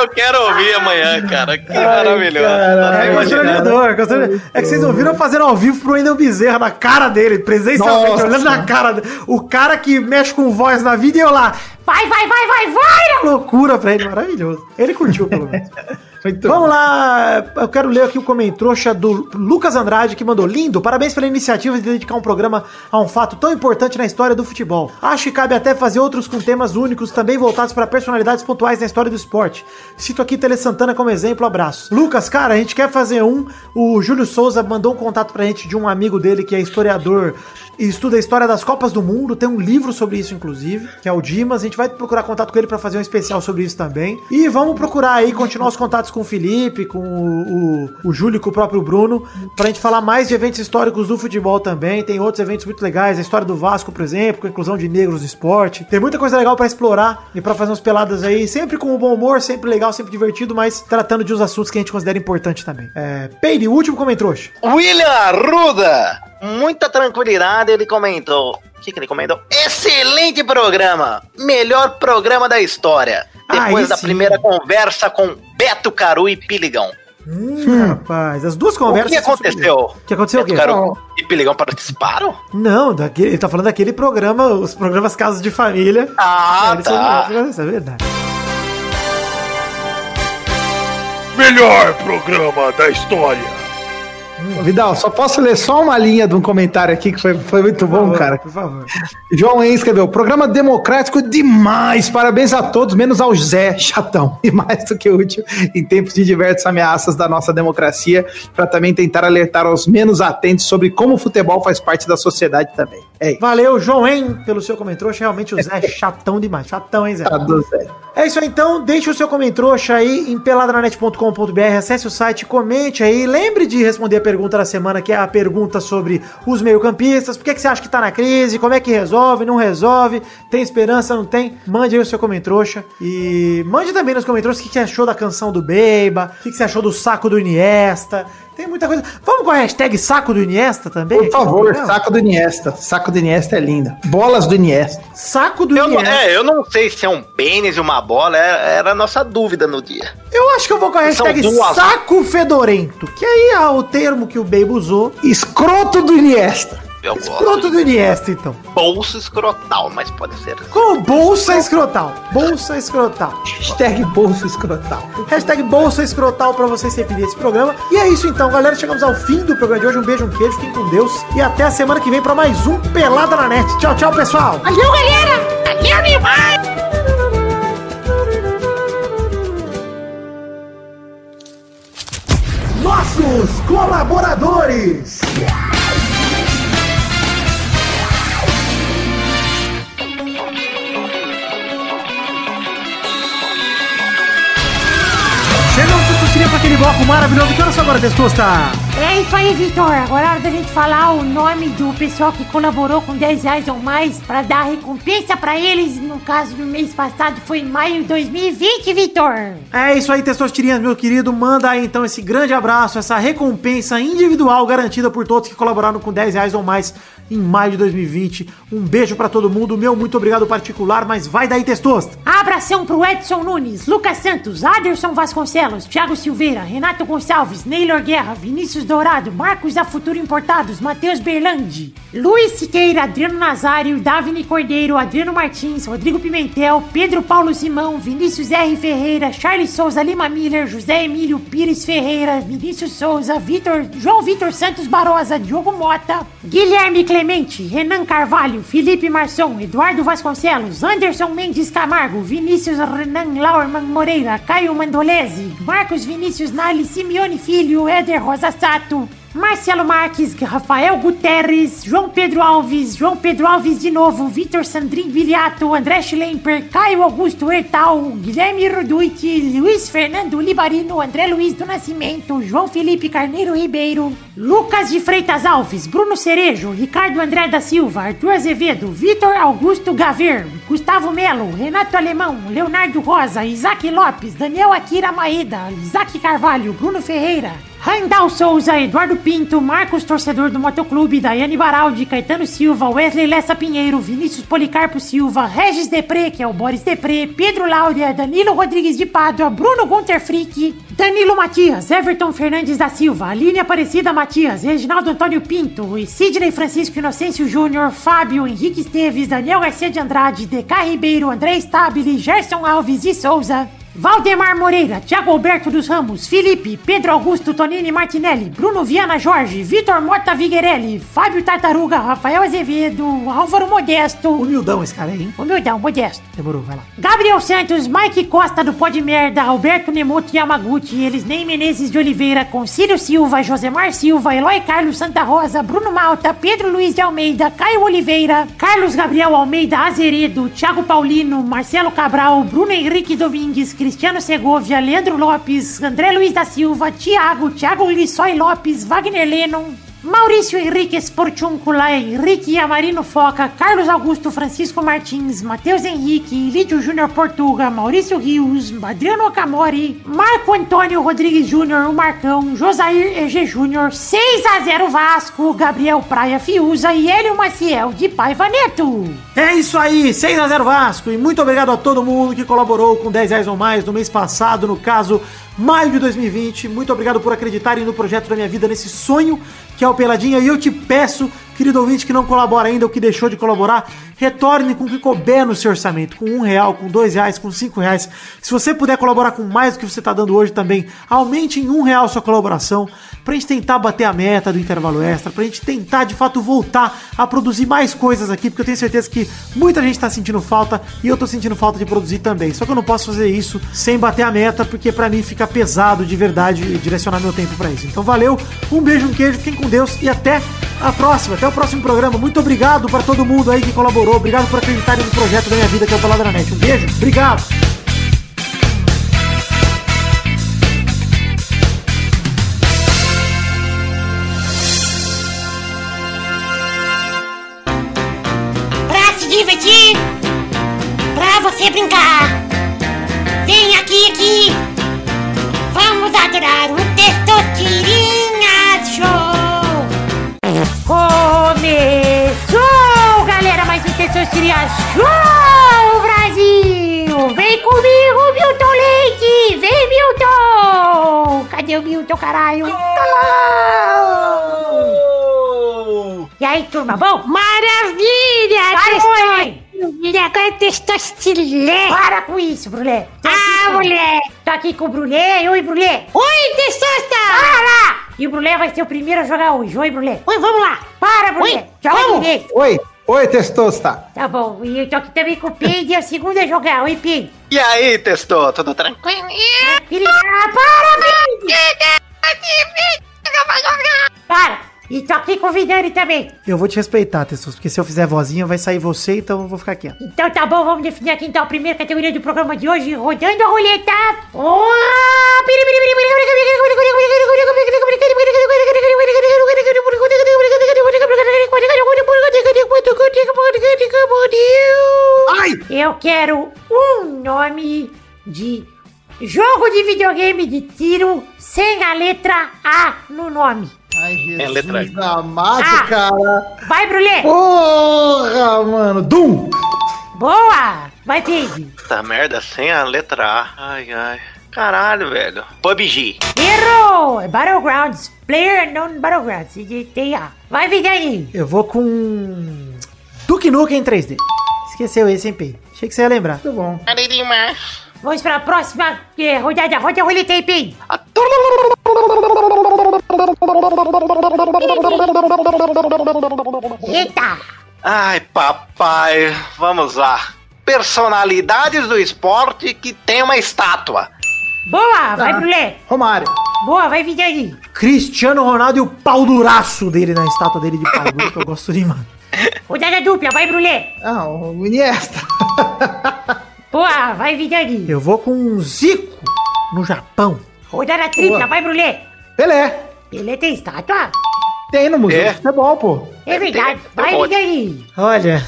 Eu quero ouvir amanhã, cara. Que maravilhoso. caralho. É constrangedor, constrangedor. É que vocês ouviram fazendo ao vivo pro Wendel Bezerra na cara dele, presencialmente, Olhando na cara. O cara que mexe com voz na vida e eu lá. Vai, vai, vai, vai, vai! Loucura pra ele, maravilhoso. Ele curtiu, pelo menos. Vamos lá, eu quero ler aqui o comentário do Lucas Andrade que mandou lindo. Parabéns pela iniciativa de dedicar um programa a um fato tão importante na história do futebol. Acho que cabe até fazer outros com temas únicos, também voltados para personalidades pontuais na história do esporte. Cito aqui Tele Santana como exemplo, abraço. Lucas, cara, a gente quer fazer um. O Júlio Souza mandou um contato pra gente de um amigo dele que é historiador e estuda a história das Copas do Mundo. Tem um livro sobre isso, inclusive, que é o Dimas. A gente vai procurar contato com ele pra fazer um especial sobre isso também. E vamos procurar aí continuar os contatos com o Felipe, com o, o, o Júlio, com o próprio Bruno, pra gente falar mais de eventos históricos do futebol também. Tem outros eventos muito legais, a história do Vasco, por exemplo, com a inclusão de negros no esporte. Tem muita coisa legal pra explorar e pra fazer umas peladas aí, sempre com bom humor, sempre legal, sempre divertido, mas tratando de uns assuntos que a gente considera importante também. É, Peire, o último comentário. William Arruda, muita tranquilidade, ele comentou. O que, que ele comentou? Excelente programa! Melhor programa da história. Depois Aí da primeira conversa com Beto Caru e Piligão. Hum, rapaz, as duas O conversas. que aconteceu? O que aconteceu o quê? Beto Caru e Piligão participaram? Não, daquele, ele tá falando daquele programa, os programas Casos de Família. Ah, É, eles tá. são- Isso é verdade. Melhor programa da história. Vidal, só posso ler só uma linha de um comentário aqui que foi, foi muito Por bom, favor, cara. Por favor. João Henrique escreveu: programa democrático demais. Parabéns a todos, menos ao Zé, chatão. E mais do que útil em tempos de diversas ameaças da nossa democracia, para também tentar alertar aos menos atentos sobre como o futebol faz parte da sociedade também. É isso. Valeu, João Hein, pelo seu comentário. Realmente o Zé é chatão demais. Chatão, hein, Zé? Tá do Zé. É isso aí, então. Deixe o seu comentário aí em peladranet.com.br. Acesse o site, comente aí. Lembre de responder a pergunta da semana, que é a pergunta sobre os meio-campistas. Por que, que você acha que tá na crise? Como é que resolve? Não resolve? Tem esperança? Não tem? Mande aí o seu comentário. E mande também nos comentários o que, que você achou da canção do Beiba, o que, que você achou do saco do Iniesta. Tem muita coisa. Vamos com a hashtag saco do Iniesta também? Por favor, Não. saco do Iniesta. Saco do Iniesta é linda. Bolas do Iniesta. Saco do Eu não, Iniesta. é, eu não sei se é um pênis e uma bola, era, era a nossa dúvida no dia. Eu acho que eu vou com a hashtag saco fedorento, que aí é o termo que o Baby usou. Escroto do Iniesta. Eu gosto Escroto do Iniesta, então. bolso escrotal, mas pode ser. Com bolsa escrotal. Bolsa escrotal. Hashtag bolso escrotal. Hashtag bolsa escrotal pra vocês repetir esse programa. E é isso então, galera. Chegamos ao fim do programa de hoje. Um beijo, um queijo. Fiquem com Deus. E até a semana que vem pra mais um Pelada na Net. Tchau, tchau, pessoal. Valeu, galera! Valeu demais! Nossos colaboradores. Bloco maravilhoso. Que horas são agora, Testosta? É isso aí, Vitor. Agora é hora da gente falar o nome do pessoal que colaborou com 10 reais ou mais pra dar recompensa pra eles. No caso do mês passado foi em maio de 2020, Vitor. É isso aí, Testosterinhas, meu querido. Manda aí então esse grande abraço, essa recompensa individual garantida por todos que colaboraram com 10 reais ou mais em maio de 2020. Um beijo pra todo mundo. Meu muito obrigado particular, mas vai daí, Testosta. Abração pro Edson Nunes, Lucas Santos, Aderson Vasconcelos, Thiago Silveira, Renato Gonçalves, Neylor Guerra, Vinícius Dourado, Marcos da Futuro Importados, Matheus Berlandi, Luiz Siqueira, Adriano Nazário, Davini Cordeiro, Adriano Martins, Rodrigo Pimentel, Pedro Paulo Simão, Vinícius R. Ferreira, Charles Souza Lima Miller, José Emílio Pires Ferreira, Vinícius Souza, Vitor, João Vitor Santos Barosa, Diogo Mota, Guilherme Clemente, Renan Carvalho, Felipe Marçom, Eduardo Vasconcelos, Anderson Mendes Camargo, Vinícius Renan Lauerman Moreira, Caio Mandolese, Marcos Vinícius Nali, Simeone Filho, Éder Rosa Sato, Marcelo Marques, Rafael Guterres, João Pedro Alves, João Pedro Alves de novo, Vitor Sandrin Viliato, André Schlemper, Caio Augusto Hertal, Guilherme Roduit, Luiz Fernando Libarino, André Luiz do Nascimento, João Felipe Carneiro Ribeiro, Lucas de Freitas Alves, Bruno Cerejo, Ricardo André da Silva, Arthur Azevedo, Vitor Augusto Gaver, Gustavo Melo, Renato Alemão, Leonardo Rosa, Isaac Lopes, Daniel Akira Maeda, Isaac Carvalho, Bruno Ferreira, Randall Souza, Eduardo Pinto, Marcos Torcedor do Motoclube, Daiane Baraldi, Caetano Silva, Wesley Lessa Pinheiro, Vinícius Policarpo Silva, Regis Depré, que é o Boris Depré, Pedro Laura, Danilo Rodrigues de Pádua, Bruno Gunter Frick, Danilo Matias, Everton Fernandes da Silva, Aline Aparecida Matias, Reginaldo Antônio Pinto, e Sidney Francisco Inocêncio Júnior, Fábio Henrique Esteves, Daniel Garcia de Andrade, DK Ribeiro, André Stabile, Gerson Alves de Souza, Valdemar Moreira, Thiago Alberto dos Ramos, Felipe, Pedro Augusto Tonini Martinelli, Bruno Viana Jorge, Vitor Mota Viguerelli, Fábio Tartaruga, Rafael Azevedo, Álvaro Modesto. Humildão esse cara aí, hein? Humildão, Modesto. Demorou, vai lá. Gabriel Santos, Mike Costa do Pod Merda, Alberto Nemoto Yamaguchi, Elisnei Menezes de Oliveira, Concílio Silva, Josemar Silva, Eloy Carlos Santa Rosa, Bruno Malta, Pedro Luiz de Almeida, Caio Oliveira, Carlos Gabriel Almeida Azeredo, Thiago Paulino, Marcelo Cabral, Bruno Henrique Domingues, Cristiano Segovia, Leandro Lopes, André Luiz da Silva, Thiago, Thiago Lissói Lopes, Wagner Lennon, Maurício Henrique Sportiuncula, Henrique Amarino Foca, Carlos Augusto Francisco Martins, Matheus Henrique, Lídio Júnior Portuga, Maurício Rios, Adriano Okamori, Marco Antônio Rodrigues Júnior, o Marcão, Josair EG Júnior, 6 a 0 Vasco, Gabriel Praia Fiuza e Hélio Maciel de Paiva Neto. É isso aí, 6x0 Vasco. E muito obrigado a todo mundo que colaborou com 10 reais ou mais no mês passado, no caso, maio de 2020. Muito obrigado por acreditarem no projeto da minha vida, nesse sonho que é o Peladinha. E eu te peço, querido ouvinte que não colabora ainda ou que deixou de colaborar, retorne com o que couber no seu orçamento, com um real, com dois reais, com cinco reais. Se você puder colaborar com mais do que você está dando hoje também, aumente em um real sua colaboração pra gente tentar bater a meta do intervalo extra, pra gente tentar de fato voltar a produzir mais coisas aqui, porque eu tenho certeza que muita gente tá sentindo falta e eu tô sentindo falta de produzir também. Só que eu não posso fazer isso sem bater a meta, porque pra mim fica pesado de verdade direcionar meu tempo pra isso. Então valeu, um beijo, um queijo, fiquem com Deus e até a próxima, até o próximo programa. Muito obrigado para todo mundo aí que colaborou, obrigado por acreditarem no projeto da minha vida que é o Peladranet. Um beijo, obrigado! Pra se divertir, pra você brincar. Vem aqui, aqui. Vamos adorar o Testosterinha Começou, galera, mais um Testosterinha Show, Brasil! Vem comigo, Milton Leite! Vem, Milton! Cadê o Milton, caralho? E aí, turma, bom? Maravilha! Mãe! Testosterona. Agora é testostilé. Para com isso, Brulé! Ah, mulher. Tô aqui com o Brulé. Oi, Brulé! Oi, testosta. Para! E o Brulé vai ser o primeiro a jogar hoje. Oi, Brulé! Oi, vamos lá. Para, Brulé! Oi, Joga vamos. direito! Oi, oi, Testosta. Tá bom, e eu tô aqui também com o Peide, é o segundo a jogar. Oi, Peide! E aí, testou? Tudo tranquilo? Ah, para, Peide! Para! E tô aqui com o Vidani também. Eu vou te respeitar, Tessus, porque se eu fizer vozinha vai sair você, então eu vou ficar quieto. Então tá bom, vamos definir aqui então a primeira categoria do programa de hoje, rodando a roleta. Oh! Ai! Eu quero um nome de jogo de videogame de tiro sem a letra A no nome. Ai, Jesus É letra I. amado, Ah. cara. Vai, Brulé! Porra, mano. Doom. Boa! Vai, Peide! Puta merda, sem a letra A. Ai, ai. Caralho, velho. PUBG. Errou! É Battlegrounds. Player Unknown Battlegrounds. CGTA. Vai, Vidani! Eu vou com. Duke Nukem 3D. Esqueceu esse, hein, Pei? Achei que você ia lembrar. Muito bom. Cadê demais? Vamos para a próxima eh, rodada. Roda a roleta aí, Peide! Eita! Ai, papai. Vamos lá. Personalidades do esporte que tem uma estátua. Boa! Vai, Tá. Brulé! Romário. Boa, vai, Vidani! Cristiano Ronaldo e o pau duraço dele na estátua dele de pau duro, que eu gosto demais. Rodada dupla, vai, Brulé. Ah, o Iniesta. Boa, vai, Vidani. Eu vou com um Zico no Japão. Rodada tripla, Boa. vai, Brulé. Pelé. Ele tem estátua? Tem no Museu É. de Futebol, pô. É verdade. tem Vai, monte. Vidani. Olha,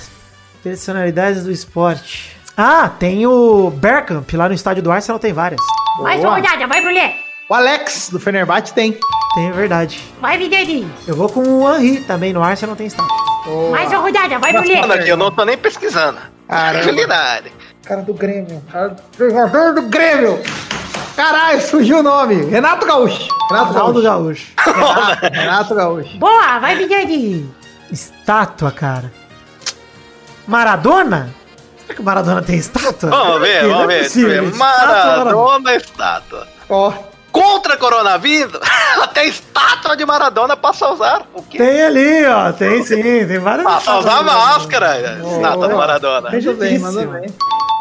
personalidades do esporte. Ah, tem o Bergkamp lá no estádio do Arsenal, tem várias. Mais Boa. uma rodada, vai, Brulé. O Alex, do Fenerbahçe, tem. Tem, é verdade. Vai, Vidani. Eu vou com o Henry também, no Arsenal tem estátua. Mais uma rodada, vai, Brulé. aqui, eu não tô nem pesquisando. Caramba. Tranquilidade. Cara do Grêmio. Cara do jogador do Grêmio. Caralho, surgiu o nome. Renato Gaúcho. Renato Ronaldo Gaúcho. Gaúcho. Renato, Renato Gaúcho. Boa, vai, Vidani. Estátua, cara. Maradona? Será que o Maradona tem estátua? Vamos ver, Não é vamos ver. possível. Eu ver. Estátua, Maradona estátua. Ó, Contra coronavírus, até estátua de Maradona passa a usar. O quê? Tem ali, ó. Tem sim, tem várias Passa a usar estátuas. máscara. Estátua do Maradona. mandou bem, mandou bem.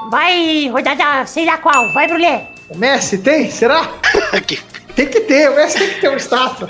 Vai, rodada, sei lá qual. Vai, Brulé. O Messi tem? Será? Tem que ter, o Messi tem que ter uma estátua.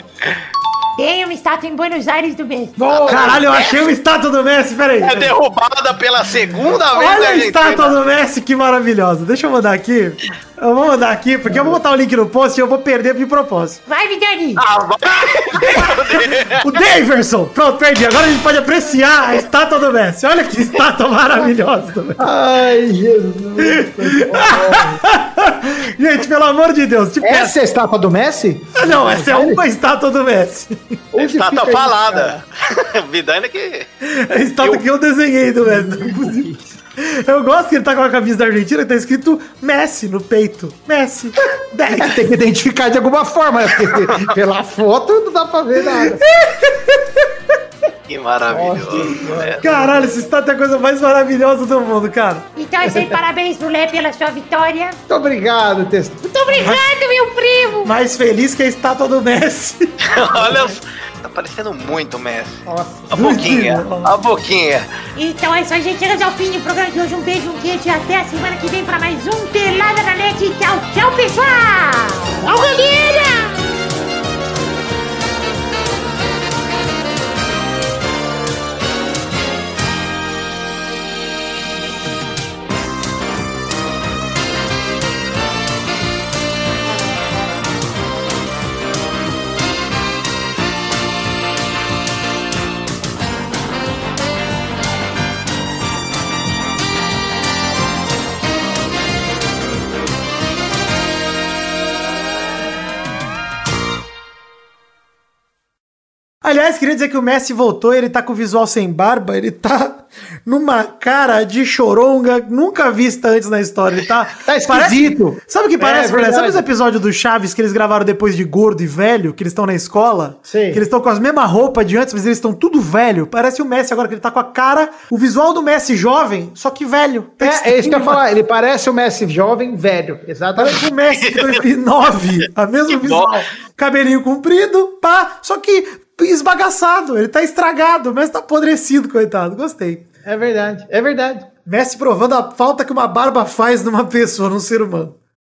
Tem uma estátua em Buenos Aires do Messi. Caralho, eu achei uma estátua do Messi, peraí. É derrubada pela segunda vez Olha na a estátua do Messi, que maravilhosa. Deixa eu mandar aqui. Eu vou mandar aqui, porque eu vou botar o link no post e eu vou perder de propósito. Vai, Vidani. Ah, vai. O Daverson! Pronto, perdi. Agora a gente pode apreciar a estátua do Messi. Olha que estátua maravilhosa do Messi. Ai, Jesus. Gente, pelo amor de Deus. Tipo, Essa é a estátua do Messi? Não, essa é uma estátua do Messi. Onde Estátua falada. Vidane que. É a estátua que eu desenhei do Messi. Não é possível. Eu gosto que ele tá com a camisa da Argentina que tá escrito Messi no peito. Messi. 10. Tem que identificar de alguma forma, né? pela foto não dá pra ver nada. Que maravilhoso. né? Caralho, essa estátua é a coisa mais maravilhosa do mundo, cara. Então é isso aí, parabéns, Brulé, pela sua vitória. Muito obrigado, Testo. Muito obrigado, meu primo. Mais feliz que a estátua do Messi. Olha, tá parecendo muito Messi. Nossa. A boquinha, a boquinha. Então é isso aí, gente. Chegamos ao fim do programa de hoje. Um beijo, um queijo e até a semana que vem para mais um Pelada na Net. Tchau, tchau, pessoal. Tchau, galera. Aliás, queria dizer que o Messi voltou, ele tá com o visual sem barba, ele tá numa cara de choronga nunca vista antes na história. Ele tá. Tá esquisito. Parece- sabe o que É, parece? Verdade. sabe os episódios do Chaves que eles gravaram depois de gordo e velho, que eles estão na escola? Sim. Que eles estão com as mesmas roupas de antes, mas eles estão tudo velho. Parece o Messi agora, que ele tá com a cara, o visual do Messi jovem, só que velho. Tá É, é isso que eu ia falar. Ele parece o Messi jovem, velho. Exatamente. Parece o Messi de 2009. A mesma visual. Cabelinho comprido, pá. Só que esbagaçado. Ele tá estragado. O Messi tá apodrecido, coitado. Gostei. É verdade, é verdade. Messi provando a falta que uma barba faz numa pessoa, num ser humano.